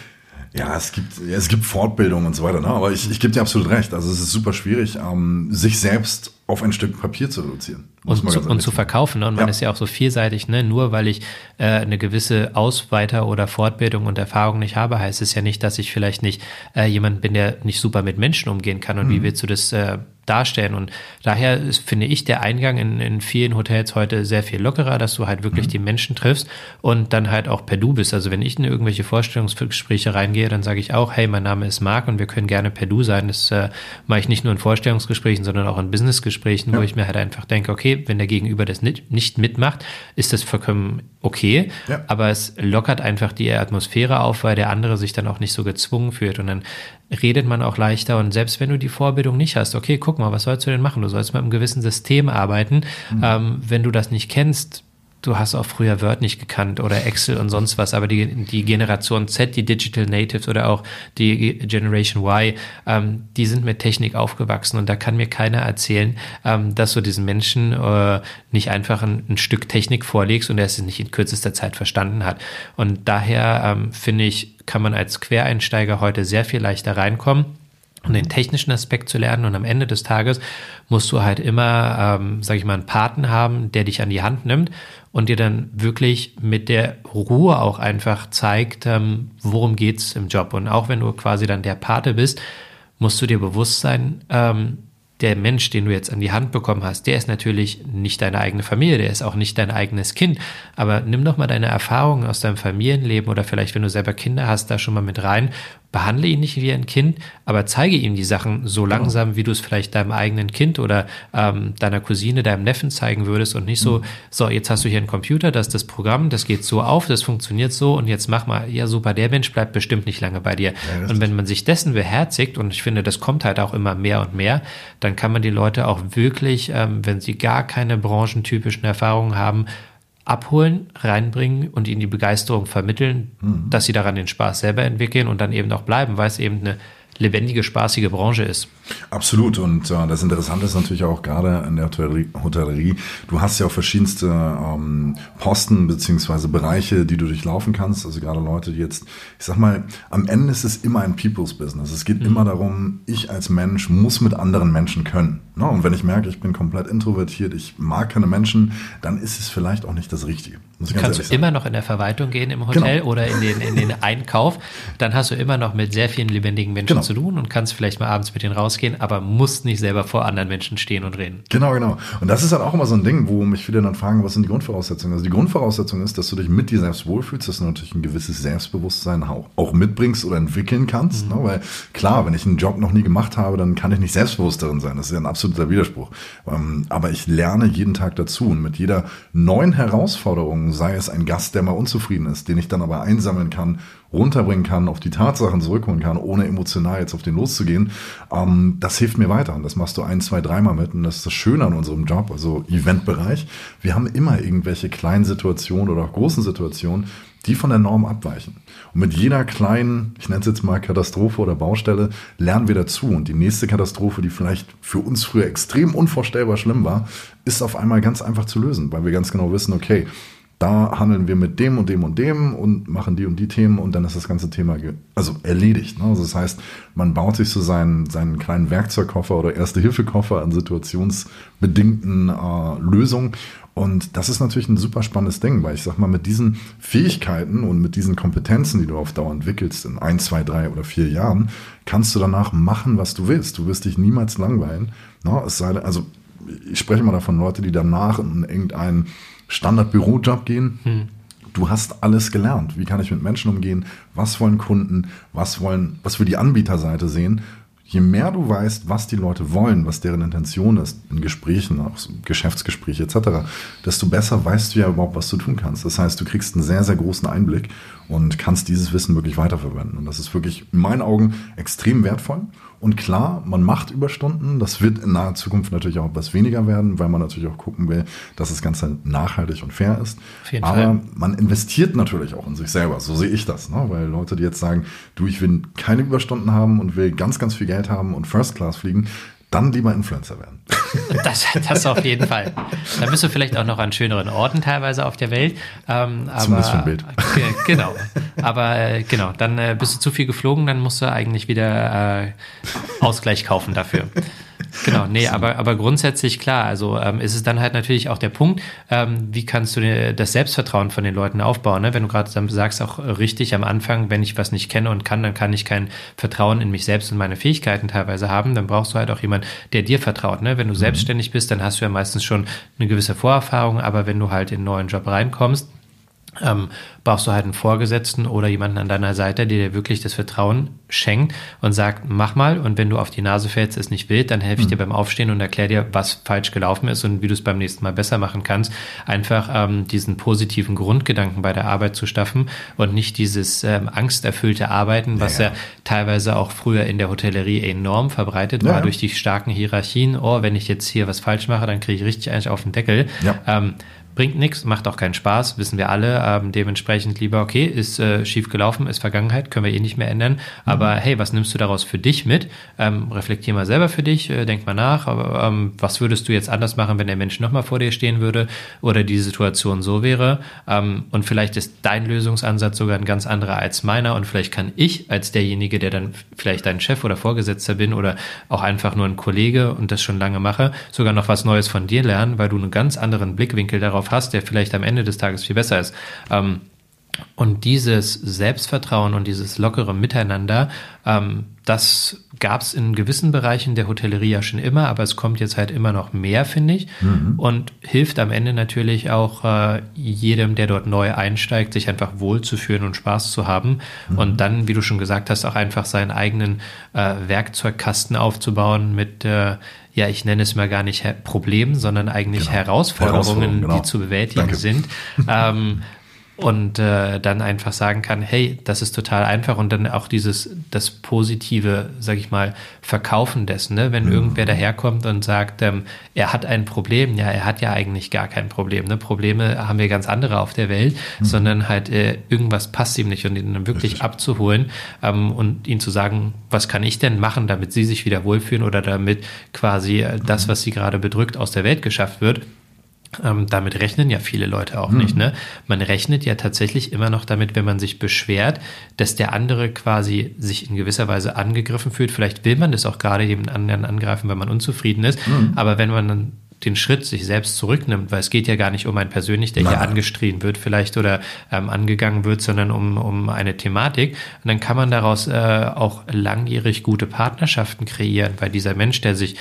Ja, es gibt, es gibt Fortbildung und so weiter, ne? aber ich, ich gebe dir absolut recht. Also es ist super schwierig, ähm, sich selbst auf ein Stück Papier zu reduzieren. Und, zu, und zu, verkaufen. Ne? Und man ja. ist ja auch so vielseitig. Ne? Nur weil ich äh, eine gewisse Ausweiter- oder Fortbildung und Erfahrung nicht habe, heißt es ja nicht, dass ich vielleicht nicht äh, jemand bin, der nicht super mit Menschen umgehen kann. Und mhm. wie willst du das äh, darstellen. Und daher ist, finde ich der Eingang in, in vielen Hotels heute sehr viel lockerer, dass du halt wirklich mhm. die Menschen triffst und dann halt auch per Du bist. Also wenn ich in irgendwelche Vorstellungsgespräche reingehe, dann sage ich auch, hey, mein Name ist Marc und wir können gerne per Du sein. Das äh, mache ich nicht nur in Vorstellungsgesprächen, sondern auch in Businessgesprächen, ja. wo ich mir halt einfach denke, okay, wenn der Gegenüber das nicht, nicht mitmacht, ist das vollkommen okay. Ja. Aber es lockert einfach die Atmosphäre auf, weil der andere sich dann auch nicht so gezwungen fühlt. Und dann redet man auch leichter. Und selbst wenn du die Vorbildung nicht hast, okay, guck mal, was sollst du denn machen? Du sollst mit einem gewissen System arbeiten. Mhm. Ähm, wenn du das nicht kennst, du hast auch früher Word nicht gekannt oder Excel und sonst was, aber die, die Generation Z, die Digital Natives oder auch die Generation Y, ähm, die sind mit Technik aufgewachsen und da kann mir keiner erzählen, ähm, dass du diesen Menschen äh, nicht einfach ein, ein, Stück Technik vorlegst und er es nicht in kürzester Zeit verstanden hat. Und daher ähm, finde ich, kann man als Quereinsteiger heute sehr viel leichter reinkommen um den technischen Aspekt zu lernen. Und am Ende des Tages musst du halt immer, ähm, sag ich mal, einen Paten haben, der dich an die Hand nimmt und dir dann wirklich mit der Ruhe auch einfach zeigt, ähm, worum geht's im Job. Und auch wenn du quasi dann der Pate bist, musst du dir bewusst sein, ähm, der Mensch, den du jetzt an die Hand bekommen hast, der ist natürlich nicht deine eigene Familie, der ist auch nicht dein eigenes Kind. Aber nimm doch mal deine Erfahrungen aus deinem Familienleben oder vielleicht, wenn du selber Kinder hast, da schon mal mit rein behandle ihn nicht wie ein Kind, aber zeige ihm die Sachen so genau. langsam, wie du es vielleicht deinem eigenen Kind oder ähm, deiner Cousine, deinem Neffen zeigen würdest und nicht so, mhm. so, jetzt hast du hier einen Computer, das ist das Programm, das geht so auf, das funktioniert so und jetzt mach mal, ja super, der Mensch bleibt bestimmt nicht lange bei dir. Ja, und wenn man sich dessen beherzigt, und ich finde, das kommt halt auch immer mehr und mehr, dann kann man die Leute auch wirklich, ähm, wenn sie gar keine branchentypischen Erfahrungen haben, abholen, reinbringen und ihnen die Begeisterung vermitteln, mhm. dass sie daran den Spaß selber entwickeln und dann eben auch bleiben, weil es eben eine lebendige, spaßige Branche ist. Absolut. Und äh, das Interessante ist natürlich auch gerade in der Hotellerie, du hast ja auch verschiedenste ähm, Posten beziehungsweise Bereiche, die du durchlaufen kannst. Also gerade Leute, die jetzt, ich sag mal, am Ende ist es immer ein People's Business. Es geht mhm. immer darum, ich als Mensch muss mit anderen Menschen können. Ne? Und wenn ich merke, ich bin komplett introvertiert, ich mag keine Menschen, dann ist es vielleicht auch nicht das Richtige. Kannst du immer noch in der Verwaltung gehen im Hotel genau. oder in den, in den Einkauf, dann hast du immer noch mit sehr vielen lebendigen Menschen genau. zu tun und kannst vielleicht mal abends mit denen raus rausgehen, aber musst nicht selber vor anderen Menschen stehen und reden. Genau, genau. Und das ist halt auch immer so ein Ding, wo mich viele dann fragen, was sind die Grundvoraussetzungen? Also die Grundvoraussetzung ist, dass du dich mit dir selbst wohlfühlst, dass du natürlich ein gewisses Selbstbewusstsein auch mitbringst oder entwickeln kannst. Mhm. Ne? Weil klar, wenn ich einen Job noch nie gemacht habe, dann kann ich nicht selbstbewusst darin sein. Das ist ja ein absoluter Widerspruch. Ähm, aber ich lerne jeden Tag dazu und mit jeder neuen Herausforderung, sei es ein Gast, der mal unzufrieden ist, den ich dann aber einsammeln kann runterbringen kann, auf die Tatsachen zurückholen kann, ohne emotional jetzt auf den loszugehen, ähm, das hilft mir weiter. Und das machst du ein, zwei, dreimal mit. Und das ist das Schöne an unserem Job, also Eventbereich. Wir haben immer irgendwelche kleinen Situationen oder auch großen Situationen, die von der Norm abweichen. Und mit jeder kleinen, ich nenne es jetzt mal Katastrophe oder Baustelle, lernen wir dazu. Und die nächste Katastrophe, die vielleicht für uns früher extrem unvorstellbar schlimm war, ist auf einmal ganz einfach zu lösen, weil wir ganz genau wissen, okay, da handeln wir mit dem und dem und dem und machen die und die Themen und dann ist das ganze Thema also erledigt. Ne? Also das heißt, man baut sich so seinen, seinen kleinen Werkzeugkoffer oder Erste-Hilfe-Koffer an situationsbedingten äh, Lösungen und das ist natürlich ein super spannendes Ding, weil ich sag mal, mit diesen Fähigkeiten und mit diesen Kompetenzen, die du auf Dauer entwickelst, in ein, zwei, drei oder vier Jahren, kannst du danach machen, was du willst. Du wirst dich niemals langweilen. Ne? Es sei, also ich spreche mal davon, Leute, die danach in irgendeinen Standard-Bürojob gehen. Hm. Du hast alles gelernt. Wie kann ich mit Menschen umgehen? Was wollen Kunden? Was wollen, was für die Anbieterseite sehen? je mehr du weißt, was die Leute wollen, was deren Intention ist, in Gesprächen, auch Geschäftsgespräche etc., desto besser weißt du ja überhaupt, was du tun kannst. Das heißt, du kriegst einen sehr, sehr großen Einblick und kannst dieses Wissen wirklich weiterverwenden. Und das ist wirklich in meinen Augen extrem wertvoll. Und klar, man macht Überstunden. Das wird in naher Zukunft natürlich auch etwas weniger werden, weil man natürlich auch gucken will, dass das Ganze nachhaltig und fair ist. Aber Fall. man investiert natürlich auch in sich selber. So sehe ich das. Ne? Weil Leute, die jetzt sagen, du, ich will keine Überstunden haben und will ganz, ganz viel Geld haben und First Class fliegen, dann lieber Influencer werden. Das, das auf jeden Fall. Da bist du vielleicht auch noch an schöneren Orten teilweise auf der Welt. Ähm, aber, Zumindest für ein Bild. Genau. Aber äh, genau, dann äh, bist du zu viel geflogen, dann musst du eigentlich wieder äh, Ausgleich kaufen dafür. Genau, nee, aber, aber grundsätzlich klar, also ähm, ist es dann halt natürlich auch der Punkt, ähm, wie kannst du dir das Selbstvertrauen von den Leuten aufbauen, ne? wenn du gerade sagst, auch richtig am Anfang, wenn ich was nicht kenne und kann, dann kann ich kein Vertrauen in mich selbst und meine Fähigkeiten teilweise haben, dann brauchst du halt auch jemanden, der dir vertraut. Ne? Wenn du mhm. selbstständig bist, dann hast du ja meistens schon eine gewisse Vorerfahrung, aber wenn du halt in einen neuen Job reinkommst, ähm, brauchst du halt einen Vorgesetzten oder jemanden an deiner Seite, der dir wirklich das Vertrauen schenkt und sagt, mach mal und wenn du auf die Nase fällst, ist nicht wild, dann helfe ich dir beim Aufstehen und erkläre dir, was falsch gelaufen ist und wie du es beim nächsten Mal besser machen kannst. Einfach ähm, diesen positiven Grundgedanken bei der Arbeit zu staffen und nicht dieses ähm, angsterfüllte Arbeiten, was ja, ja. ja, teilweise auch früher in der Hotellerie enorm verbreitet ja, war durch die starken Hierarchien. Oh, wenn ich jetzt hier was falsch mache, dann kriege ich richtig eigentlich auf den Deckel. Ähm, bringt nichts, macht auch keinen Spaß, wissen wir alle. Ähm, dementsprechend lieber, okay, ist äh, schief gelaufen, ist Vergangenheit, können wir eh nicht mehr ändern. Mhm. Aber hey, was nimmst du daraus für dich mit? Ähm, reflektier mal selber für dich, äh, denk mal nach. Aber, ähm, was würdest du jetzt anders machen, wenn der Mensch nochmal vor dir stehen würde oder die Situation so wäre? Ähm, und vielleicht ist dein Lösungsansatz sogar ein ganz anderer als meiner und vielleicht kann ich als derjenige, der dann vielleicht dein Chef oder Vorgesetzter bin oder auch einfach nur ein Kollege und das schon lange mache, sogar noch was Neues von dir lernen, weil du einen ganz anderen Blickwinkel darauf drauf hast, der vielleicht am Ende des Tages viel besser ist. Ähm, und dieses Selbstvertrauen und dieses lockere Miteinander, ähm, das gab es in gewissen Bereichen der Hotellerie ja schon immer, aber es kommt jetzt halt immer noch mehr, finde ich. Mhm. Und hilft am Ende natürlich auch äh, jedem, der dort neu einsteigt, sich einfach wohlzufühlen und Spaß zu haben. Mhm. Und dann, wie du schon gesagt hast, auch einfach seinen eigenen äh, Werkzeugkasten aufzubauen mit äh, ja, ich nenne es mal gar nicht Problemen, sondern eigentlich genau. Herausforderungen, Herausforderungen genau. die zu bewältigen Danke. sind. ähm, und äh, dann einfach sagen kann, hey, das ist total einfach und dann auch dieses das positive, sag ich mal, Verkaufen dessen, ne? wenn mhm. irgendwer daherkommt und sagt, ähm, er hat ein Problem, ja, er hat ja eigentlich gar kein Problem, ne? Probleme haben wir ganz andere auf der Welt, mhm. sondern halt äh, irgendwas passt ihm nicht und ihn dann wirklich Richtig. abzuholen ähm, und ihn zu sagen, was kann ich denn machen, damit sie sich wieder wohlfühlen oder damit quasi äh, das, mhm. was sie gerade bedrückt, aus der Welt geschafft wird ähm, damit rechnen ja viele Leute auch mhm. nicht. Ne? Man rechnet ja tatsächlich immer noch damit, wenn man sich beschwert, dass der andere quasi sich in gewisser Weise angegriffen fühlt. Vielleicht will man das auch gerade jemand anderen angreifen, wenn man unzufrieden ist. Mhm. Aber wenn man dann den Schritt sich selbst zurücknimmt, weil es geht ja gar nicht um einen persönlich, der Nein. hier angestrien wird vielleicht oder ähm, angegangen wird, sondern um, um eine Thematik. Und dann kann man daraus äh, auch langjährig gute Partnerschaften kreieren, weil dieser Mensch, der sich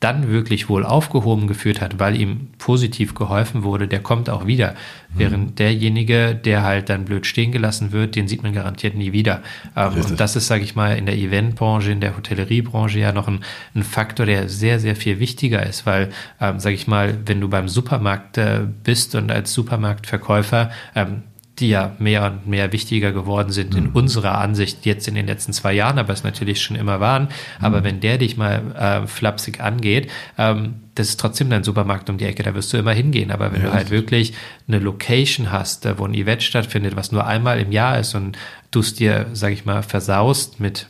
dann wirklich wohl aufgehoben geführt hat, weil ihm positiv geholfen wurde, der kommt auch wieder. Mhm. Während derjenige, der halt dann blöd stehen gelassen wird, den sieht man garantiert nie wieder. Ähm, und das ist, sage ich mal, in der Eventbranche, in der Hotelleriebranche ja noch ein, ein Faktor, der sehr, sehr viel wichtiger ist, weil, ähm, sage ich mal, wenn du beim Supermarkt äh, bist und als Supermarktverkäufer ähm, die ja mehr und mehr wichtiger geworden sind in mhm. unserer Ansicht jetzt in den letzten zwei Jahren, aber es natürlich schon immer waren. Aber mhm. wenn der dich mal äh, flapsig angeht, ähm, das ist trotzdem dein Supermarkt um die Ecke, da wirst du immer hingehen. Aber wenn ja, du halt wirklich eine Location hast, wo ein Event stattfindet, was nur einmal im Jahr ist und du es dir, sag ich mal, versaust mit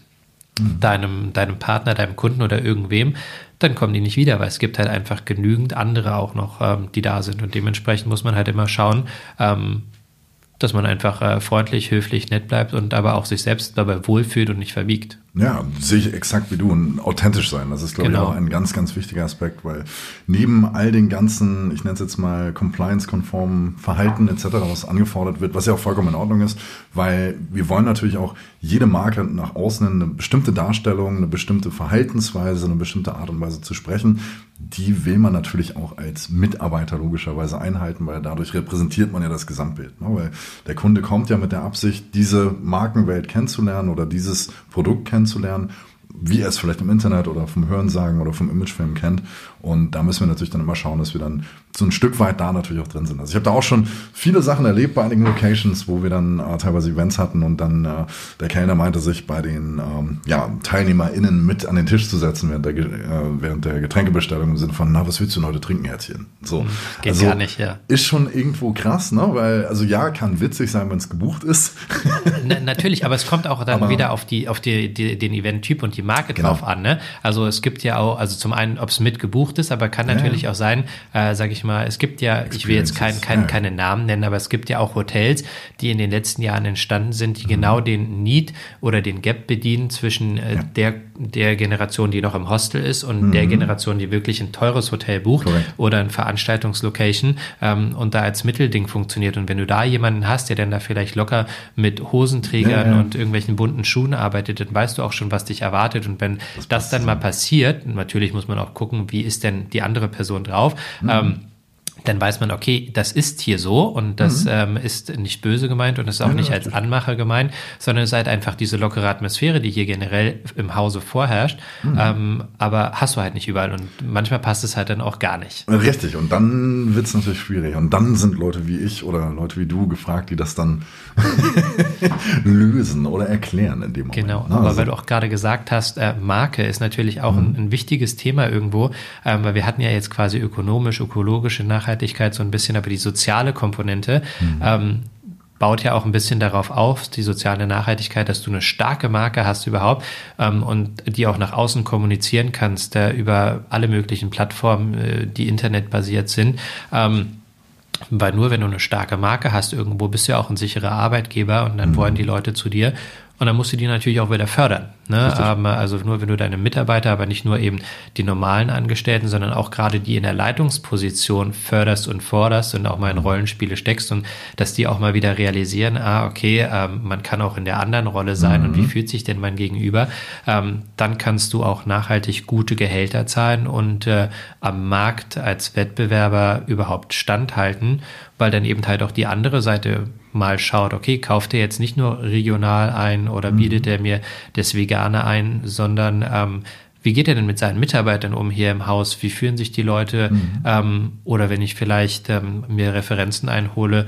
mhm. deinem, deinem Partner, deinem Kunden oder irgendwem, dann kommen die nicht wieder, weil es gibt halt einfach genügend andere auch noch, ähm, die da sind. Und dementsprechend muss man halt immer schauen, ähm, dass man einfach äh, freundlich, höflich, nett bleibt und aber auch sich selbst dabei wohlfühlt und nicht verbiegt. Ja, sehe ich exakt wie du und authentisch sein. Das ist, glaube genau. ich, auch ein ganz, ganz wichtiger Aspekt, weil neben all den ganzen, ich nenne es jetzt mal compliance-konformen Verhalten etc., was angefordert wird, was ja auch vollkommen in Ordnung ist, weil wir wollen natürlich auch jede Marke nach außen eine bestimmte Darstellung, eine bestimmte Verhaltensweise, eine bestimmte Art und Weise zu sprechen, die will man natürlich auch als Mitarbeiter logischerweise einhalten, weil dadurch repräsentiert man ja das Gesamtbild. Ne? Weil der Kunde kommt ja mit der Absicht, diese Markenwelt kennenzulernen oder dieses Produkt kennenzulernen kennenzulernen, wie er es vielleicht im Internet oder vom Hörensagen oder vom Imagefilm kennt. Und da müssen wir natürlich dann immer schauen, dass wir dann so ein Stück weit da natürlich auch drin sind. Also ich habe da auch schon viele Sachen erlebt bei einigen Locations, wo wir dann äh, teilweise Events hatten und dann äh, der Kellner meinte, sich bei den ähm, ja, TeilnehmerInnen mit an den Tisch zu setzen während der, äh, während der Getränkebestellung im Sinne von, na, was willst du denn heute trinken, Herzchen? So. Hm, geht also, gar nicht, ja. Ist schon irgendwo krass, ne? Weil, also ja, kann witzig sein, wenn es gebucht ist. Na, natürlich, aber es kommt auch dann aber, wieder auf die, auf die, die den Event-Typ und die Marke genau. drauf an, ne? Also es gibt ja auch, also zum einen, ob es mit gebucht ist, aber kann natürlich ja. auch sein, äh, sage ich mal, es gibt ja, ich will jetzt kein, kein, keine Namen nennen, aber es gibt ja auch Hotels, die in den letzten Jahren entstanden sind, die mhm. genau den Need oder den Gap bedienen zwischen äh, ja. der, der Generation, die noch im Hostel ist und mhm. der Generation, die wirklich ein teures Hotel bucht Correct. oder ein Veranstaltungslocation ähm, und da als Mittelding funktioniert. Und wenn du da jemanden hast, der dann da vielleicht locker mit Hosenträgern ja, und irgendwelchen bunten Schuhen arbeitet, dann weißt du auch schon, was dich erwartet. Und wenn das, das dann mal passiert, natürlich muss man auch gucken, wie ist denn die andere Person drauf. Mhm. Ähm, dann weiß man, okay, das ist hier so und das mhm. ähm, ist nicht böse gemeint und ist auch ja, nicht als Anmacher gemeint, sondern es ist halt einfach diese lockere Atmosphäre, die hier generell im Hause vorherrscht. Mhm. Ähm, aber hast du halt nicht überall und manchmal passt es halt dann auch gar nicht. Richtig, und dann wird es natürlich schwierig. Und dann sind Leute wie ich oder Leute wie du gefragt, die das dann lösen oder erklären in dem Moment. Genau, ne? aber also, weil du auch gerade gesagt hast, äh, Marke ist natürlich auch mhm. ein, ein, wichtiges Thema irgendwo, ähm, weil wir hatten ja jetzt quasi ökonomisch, ökologische Nachhaltigkeit Nachhaltigkeit so ein bisschen, aber die soziale Komponente mhm. ähm, baut ja auch ein bisschen darauf auf, die soziale Nachhaltigkeit, dass du eine starke Marke hast überhaupt ähm, und die auch nach außen kommunizieren kannst äh, über alle möglichen Plattformen, äh, die internetbasiert sind. Ähm, weil nur wenn du eine starke Marke hast irgendwo, bist du ja auch ein sicherer Arbeitgeber und dann mhm. wollen die Leute zu dir. Und dann musst du die natürlich auch wieder fördern. Ne? Ähm, also nur wenn du deine Mitarbeiter, aber nicht nur eben die normalen Angestellten, sondern auch gerade die in der Leitungsposition förderst und forderst und auch mal in mhm. Rollenspiele steckst und dass die auch mal wieder realisieren, ah, okay, ähm, man kann auch in der anderen Rolle sein mhm. und wie mhm. fühlt sich denn mein Gegenüber, ähm, dann kannst du auch nachhaltig gute Gehälter zahlen und äh, am Markt als Wettbewerber überhaupt standhalten, weil dann eben halt auch die andere Seite mal schaut, okay, kauft er jetzt nicht nur regional ein oder mhm. bietet er mir das Vegane ein, sondern ähm, wie geht er denn mit seinen Mitarbeitern um hier im Haus? Wie fühlen sich die Leute? Mhm. Ähm, oder wenn ich vielleicht ähm, mir Referenzen einhole,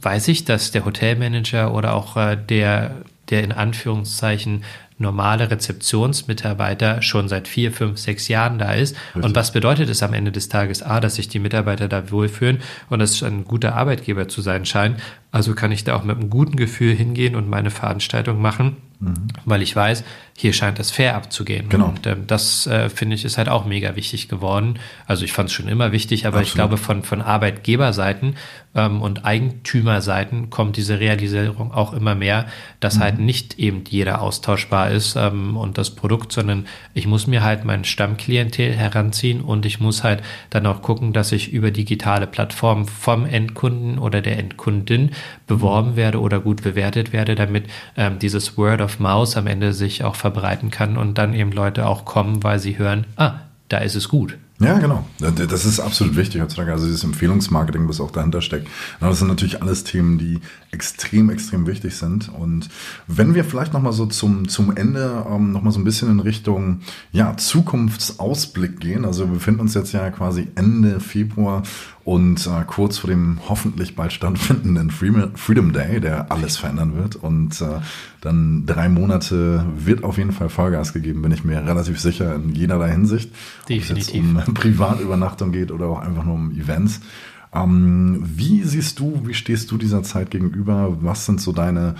weiß ich, dass der Hotelmanager oder auch äh, der, der in Anführungszeichen normale Rezeptionsmitarbeiter schon seit vier, fünf, sechs Jahren da ist. Richtig. Und was bedeutet es am Ende des Tages? A, dass sich die Mitarbeiter da wohlfühlen und dass es ein guter Arbeitgeber zu sein scheint. Also kann ich da auch mit einem guten Gefühl hingehen und meine Veranstaltung machen, mhm. weil ich weiß, hier scheint das fair abzugehen. Genau. Und ähm, das äh, finde ich ist halt auch mega wichtig geworden. Also ich fand es schon immer wichtig, aber Absolut. ich glaube von, von Arbeitgeberseiten ähm, und Eigentümerseiten kommt diese Realisierung auch immer mehr, dass halt mhm. halt nicht eben jeder austauschbar ist ähm, und das Produkt, sondern ich muss mir halt mein Stammklientel heranziehen und ich muss halt dann auch gucken, dass ich über digitale Plattformen vom Endkunden oder der Endkundin beworben mhm. werde oder gut bewertet werde, damit ähm, dieses Word of Mouse am Ende sich auch verbreiten kann und dann eben Leute auch kommen, weil sie hören, ah, da ist es gut. Ja, genau. Das ist absolut wichtig. Also dieses Empfehlungsmarketing, was auch dahinter steckt. Das sind natürlich alles Themen, die extrem, extrem wichtig sind. Und wenn wir vielleicht nochmal so zum, zum Ende ähm, nochmal so ein bisschen in Richtung ja, Zukunftsausblick gehen. Also wir befinden uns jetzt ja quasi Ende Februar und äh, kurz vor dem hoffentlich bald stattfindenden Freedom Day, der alles verändern wird. Und äh, dann drei Monate wird auf jeden Fall Vollgas gegeben, bin ich mir relativ sicher in jederlei Hinsicht. Definitiv. Ob es um Privatübernachtung geht oder auch einfach nur um Events. Ähm, wie siehst du, wie stehst du dieser Zeit gegenüber? Was sind so deine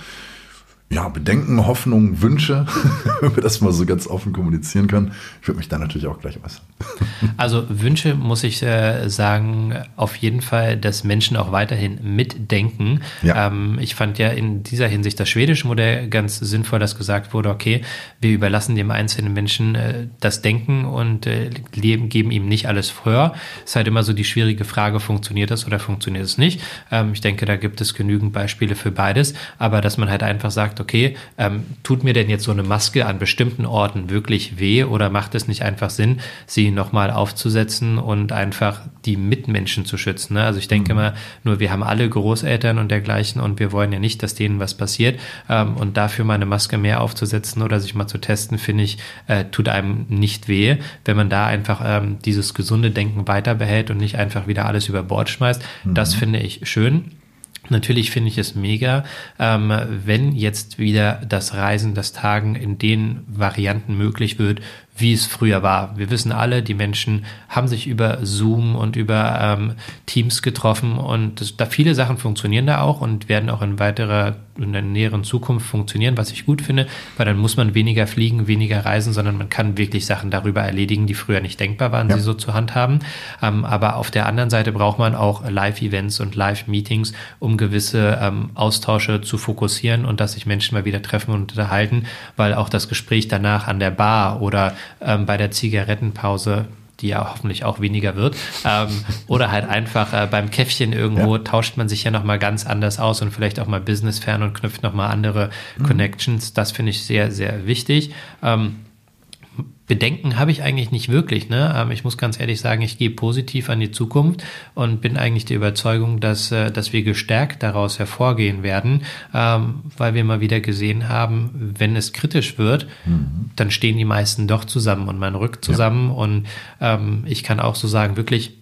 ja, Bedenken, Hoffnungen, Wünsche, wenn wir das mal so ganz offen kommunizieren können. Ich würde mich da natürlich auch gleich äußern. Also Wünsche muss ich äh, sagen, auf jeden Fall, dass Menschen auch weiterhin mitdenken. Ja. Ähm, ich fand ja in dieser Hinsicht das schwedische Modell ganz sinnvoll, dass gesagt wurde, okay, wir überlassen dem einzelnen Menschen äh, das Denken und äh, leben, geben ihm nicht alles vor. Es ist halt immer so die schwierige Frage, funktioniert das oder funktioniert es nicht? Ähm, ich denke, da gibt es genügend Beispiele für beides, aber dass man halt einfach sagt, okay, ähm, tut mir denn jetzt so eine Maske an bestimmten Orten wirklich weh oder macht es nicht einfach Sinn, sie nochmal aufzusetzen und einfach die Mitmenschen zu schützen? Ne? Also ich denke mhm. mal, nur wir haben alle Großeltern und dergleichen und wir wollen ja nicht, dass denen was passiert ähm, und dafür mal eine Maske mehr aufzusetzen oder sich mal zu testen, finde ich, äh, tut einem nicht weh, wenn man da einfach ähm, dieses gesunde Denken weiter behält und nicht einfach wieder alles über Bord schmeißt. Mhm. Das finde ich schön. Natürlich finde ich es mega, ähm, wenn jetzt wieder das Reisen, das Tagen in den Varianten möglich wird, wie es früher war. Wir wissen alle, die Menschen haben sich über Zoom und über ähm, Teams getroffen und das, da viele Sachen funktionieren da auch und werden auch in weiterer, in der näheren Zukunft funktionieren, was ich gut finde, weil dann muss man weniger fliegen, weniger reisen, sondern man kann wirklich Sachen darüber erledigen, die früher nicht denkbar waren, ja. sie so zu handhaben. Ähm, aber auf der anderen Seite braucht man auch Live-Events und Live-Meetings, um gewisse ähm, Austausche zu fokussieren und dass sich Menschen mal wieder treffen und unterhalten, weil auch das Gespräch danach an der Bar oder ähm, bei der Zigarettenpause die ja hoffentlich auch weniger wird. Ähm, oder halt einfach äh, beim Käffchen irgendwo ja. tauscht man sich ja nochmal ganz anders aus und vielleicht auch mal businessfern und knüpft nochmal andere mhm. Connections. Das finde ich sehr, sehr wichtig. Ähm, Bedenken habe ich eigentlich nicht wirklich. Ne? Ähm, ich muss ganz ehrlich sagen, ich gehe positiv an die Zukunft und bin eigentlich der Überzeugung, dass, äh, dass wir gestärkt daraus hervorgehen werden, ähm, weil wir mal wieder gesehen haben, wenn es kritisch wird, mhm. dann stehen die meisten doch zusammen und man rückt zusammen. Ja. Und ähm, ich kann auch so sagen, wirklich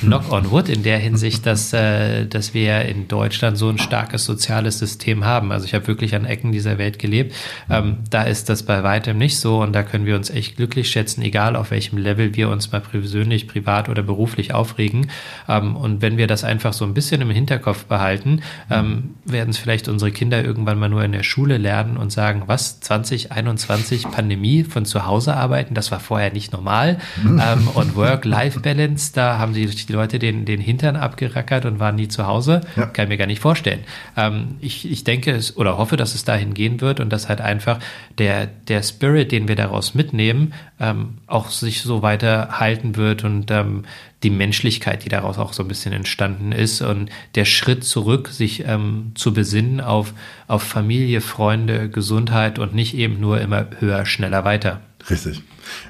knock on wood in der Hinsicht, dass, äh, dass wir in Deutschland so ein starkes soziales System haben. Also ich habe wirklich an Ecken dieser Welt gelebt. Ähm, da ist das bei weitem nicht so und da können wir uns echt glücklich schätzen, egal auf welchem Level wir uns mal persönlich, privat oder beruflich aufregen. Ähm, und wenn wir das einfach so ein bisschen im Hinterkopf behalten, ähm, werden es vielleicht unsere Kinder irgendwann mal nur in der Schule lernen und sagen, was, 2021 Pandemie von zu Hause arbeiten, das war vorher nicht normal. ähm, und Work-Life-Balance, da haben die, die Leute den, den Hintern abgerackert und waren nie zu Hause. Ja. Kann ich mir gar nicht vorstellen. Ähm, ich, ich denke es oder hoffe, dass es dahin gehen wird und dass halt einfach der, der Spirit, den wir daraus mitnehmen, ähm, auch sich so weiter halten wird und ähm, die Menschlichkeit, die daraus auch so ein bisschen entstanden ist und der Schritt zurück, sich ähm, zu besinnen auf, auf Familie, Freunde, Gesundheit und nicht eben nur immer höher, schneller, weiter. Richtig.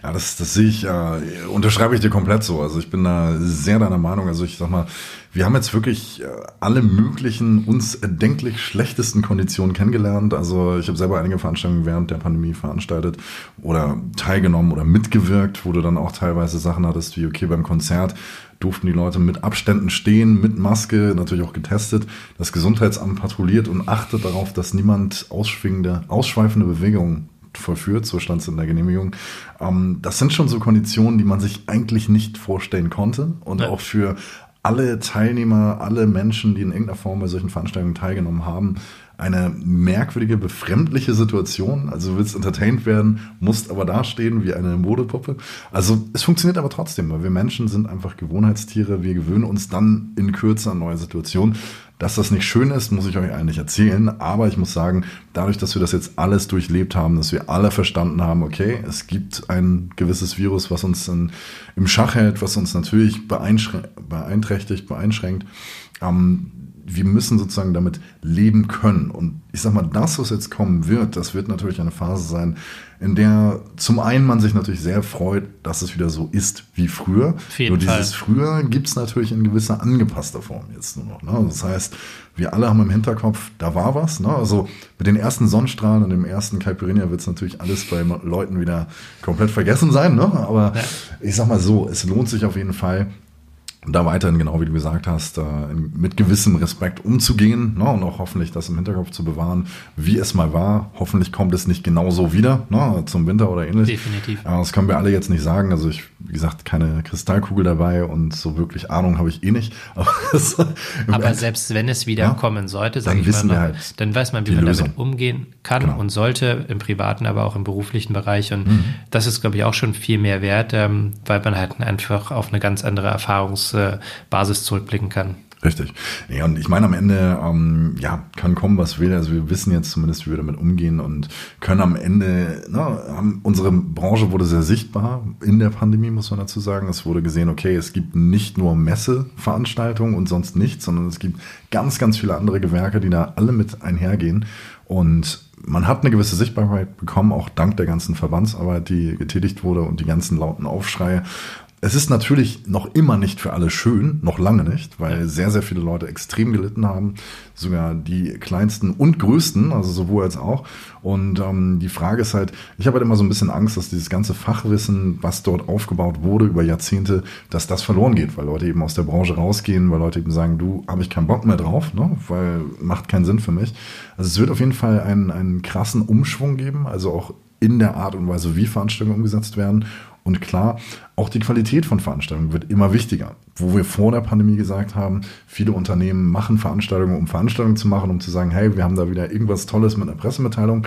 Ja, das, das sehe ich, äh, unterschreibe ich dir komplett so. Also ich bin da sehr deiner Meinung. Also ich sag mal, wir haben jetzt wirklich äh, alle möglichen uns erdenklich schlechtesten Konditionen kennengelernt. Also ich habe selber einige Veranstaltungen während der Pandemie veranstaltet oder teilgenommen oder mitgewirkt, wo du dann auch teilweise Sachen hattest, wie okay, beim Konzert durften die Leute mit Abständen stehen, mit Maske, natürlich auch getestet. Das Gesundheitsamt patrouilliert und achtet darauf, dass niemand ausschwingende, ausschweifende Bewegungen vollführt, so stand es in der Genehmigung. Ähm, das sind schon so Konditionen, die man sich eigentlich nicht vorstellen konnte und ja. auch für alle Teilnehmer, alle Menschen, die in irgendeiner Form bei solchen Veranstaltungen teilgenommen haben, eine merkwürdige, befremdliche Situation. Also du willst entertained werden, musst aber dastehen wie eine Modepuppe. Also es funktioniert aber trotzdem, weil wir Menschen sind einfach Gewohnheitstiere. Wir gewöhnen uns dann in Kürze an neue Situationen. Dass das nicht schön ist, muss ich euch eigentlich erzählen. Aber ich muss sagen, dadurch, dass wir das jetzt alles durchlebt haben, dass wir alle verstanden haben, okay, es gibt ein gewisses Virus, was uns in, im Schach hält, was uns natürlich beeinträchtigt, beeinschränkt. Ähm, wir müssen sozusagen damit leben können. Und ich sag mal, das, was jetzt kommen wird, das wird natürlich eine Phase sein, in der zum einen man sich natürlich sehr freut, dass es wieder so ist wie früher. Nur dieses Fall. früher gibt es natürlich in gewisser angepasster Form jetzt nur noch. Ne? Das heißt, wir alle haben im Hinterkopf, da war was. Ne? Also mit den ersten Sonnenstrahlen und dem ersten Caipirinha wird es natürlich alles bei Leuten wieder komplett vergessen sein. Ne? Aber ja. ich sag mal so, es lohnt sich auf jeden Fall, da weiterhin, genau wie du gesagt hast, äh, mit gewissem Respekt umzugehen ne, und auch hoffentlich das im Hinterkopf zu bewahren, wie es mal war. Hoffentlich kommt es nicht genauso wieder ne, zum Winter oder ähnlich. Definitiv. Das können wir alle jetzt nicht sagen. Also ich wie gesagt, keine Kristallkugel dabei und so wirklich Ahnung habe ich eh nicht. Aber, aber selbst wenn es wieder ja, kommen sollte, dann, ich wissen mal, halt dann weiß man, wie man Lösung. damit umgehen kann genau. und sollte im privaten, aber auch im beruflichen Bereich. Und mhm. das ist, glaube ich, auch schon viel mehr wert, ähm, weil man halt einfach auf eine ganz andere Erfahrungsbasis zurückblicken kann. Richtig. Ja, und ich meine, am Ende, ähm, ja, kann kommen, was will. Also wir wissen jetzt zumindest, wie wir damit umgehen und können am Ende, ne, unsere Branche wurde sehr sichtbar in der Pandemie, muss man dazu sagen. Es wurde gesehen, okay, es gibt nicht nur Messeveranstaltungen und sonst nichts, sondern es gibt ganz, ganz viele andere Gewerke, die da alle mit einhergehen. Und man hat eine gewisse Sichtbarkeit bekommen, auch dank der ganzen Verbandsarbeit, die getätigt wurde und die ganzen lauten Aufschreie. Es ist natürlich noch immer nicht für alle schön, noch lange nicht, weil sehr, sehr viele Leute extrem gelitten haben, sogar die kleinsten und größten, also sowohl als auch. Und ähm, die Frage ist halt, ich habe halt immer so ein bisschen Angst, dass dieses ganze Fachwissen, was dort aufgebaut wurde über Jahrzehnte, dass das verloren geht, weil Leute eben aus der Branche rausgehen, weil Leute eben sagen, du, habe ich keinen Bock mehr drauf, ne? weil macht keinen Sinn für mich. Also es wird auf jeden Fall einen, einen krassen Umschwung geben, also auch in der Art und Weise, wie Veranstaltungen umgesetzt werden. Und klar, auch die Qualität von Veranstaltungen wird immer wichtiger. Wo wir vor der Pandemie gesagt haben, viele Unternehmen machen Veranstaltungen, um Veranstaltungen zu machen, um zu sagen, hey, wir haben da wieder irgendwas Tolles mit einer Pressemitteilung,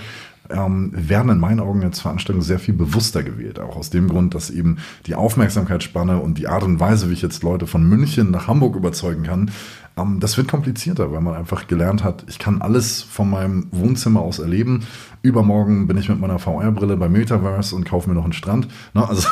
ähm, werden in meinen Augen jetzt Veranstaltungen sehr viel bewusster gewählt. Auch aus dem Grund, dass eben die Aufmerksamkeitsspanne und die Art und Weise, wie ich jetzt Leute von München nach Hamburg überzeugen kann, ähm, das wird komplizierter, weil man einfach gelernt hat, ich kann alles von meinem Wohnzimmer aus erleben. Übermorgen bin ich mit meiner VR-Brille bei Metaverse und kaufe mir noch einen Strand. Ne? Also,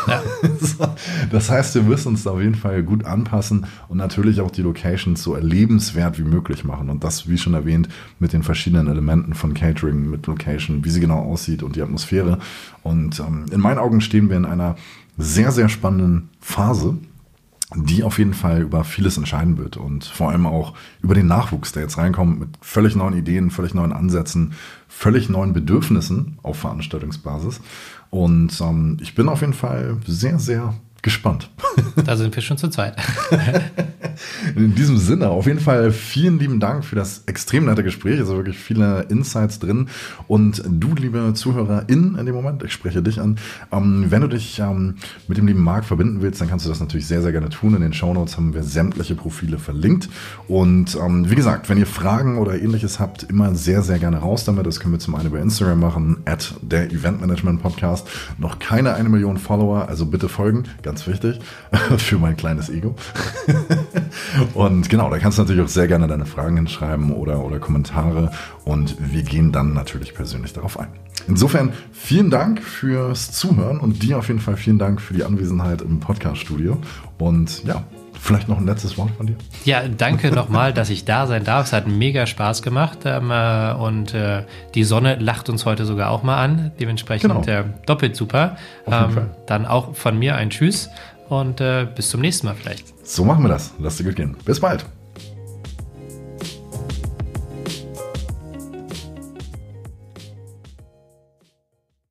das heißt, wir müssen uns da auf jeden Fall gut anpassen und natürlich auch die Locations so erlebenswert wie möglich machen. Und das, wie schon erwähnt, mit den verschiedenen Elementen von Catering, mit Location, wie sie genau aussieht und die Atmosphäre. Und ähm, in meinen Augen stehen wir in einer sehr, sehr spannenden Phase die auf jeden Fall über vieles entscheiden wird und vor allem auch über den Nachwuchs, der jetzt reinkommt mit völlig neuen Ideen, völlig neuen Ansätzen, völlig neuen Bedürfnissen auf Veranstaltungsbasis. Und ähm, ich bin auf jeden Fall sehr, sehr gespannt. Da sind wir schon zu zweit. In diesem Sinne, auf jeden Fall vielen lieben Dank für das extrem nette Gespräch. Also wirklich viele Insights drin. Und du, liebe ZuhörerInnen in dem Moment, ich spreche dich an, ähm, wenn du dich ähm, mit dem lieben Marc verbinden willst, dann kannst du das natürlich sehr, sehr gerne tun. In den Shownotes haben wir sämtliche Profile verlinkt. Und ähm, wie gesagt, wenn ihr Fragen oder ähnliches habt, immer sehr, sehr gerne raus damit. Das können wir zum einen über Instagram machen, at der Eventmanagement Podcast. Noch keine eine Million Follower, also bitte folgen. Ganz ganz wichtig für mein kleines Ego. und genau, da kannst du natürlich auch sehr gerne deine Fragen hinschreiben oder, oder Kommentare und wir gehen dann natürlich persönlich darauf ein. Insofern vielen Dank fürs Zuhören und dir auf jeden Fall vielen Dank für die Anwesenheit im Podcast-Studio. Und ja, Vielleicht noch ein letztes Wort von dir? Ja, danke nochmal, dass ich da sein darf. Es hat mega Spaß gemacht. Ähm, äh, und äh, die Sonne lacht uns heute sogar auch mal an. Dementsprechend genau. äh, doppelt super. Ähm, dann auch von mir ein Tschüss und äh, bis zum nächsten Mal vielleicht. So machen wir das. Lass dir gut gehen. Bis bald.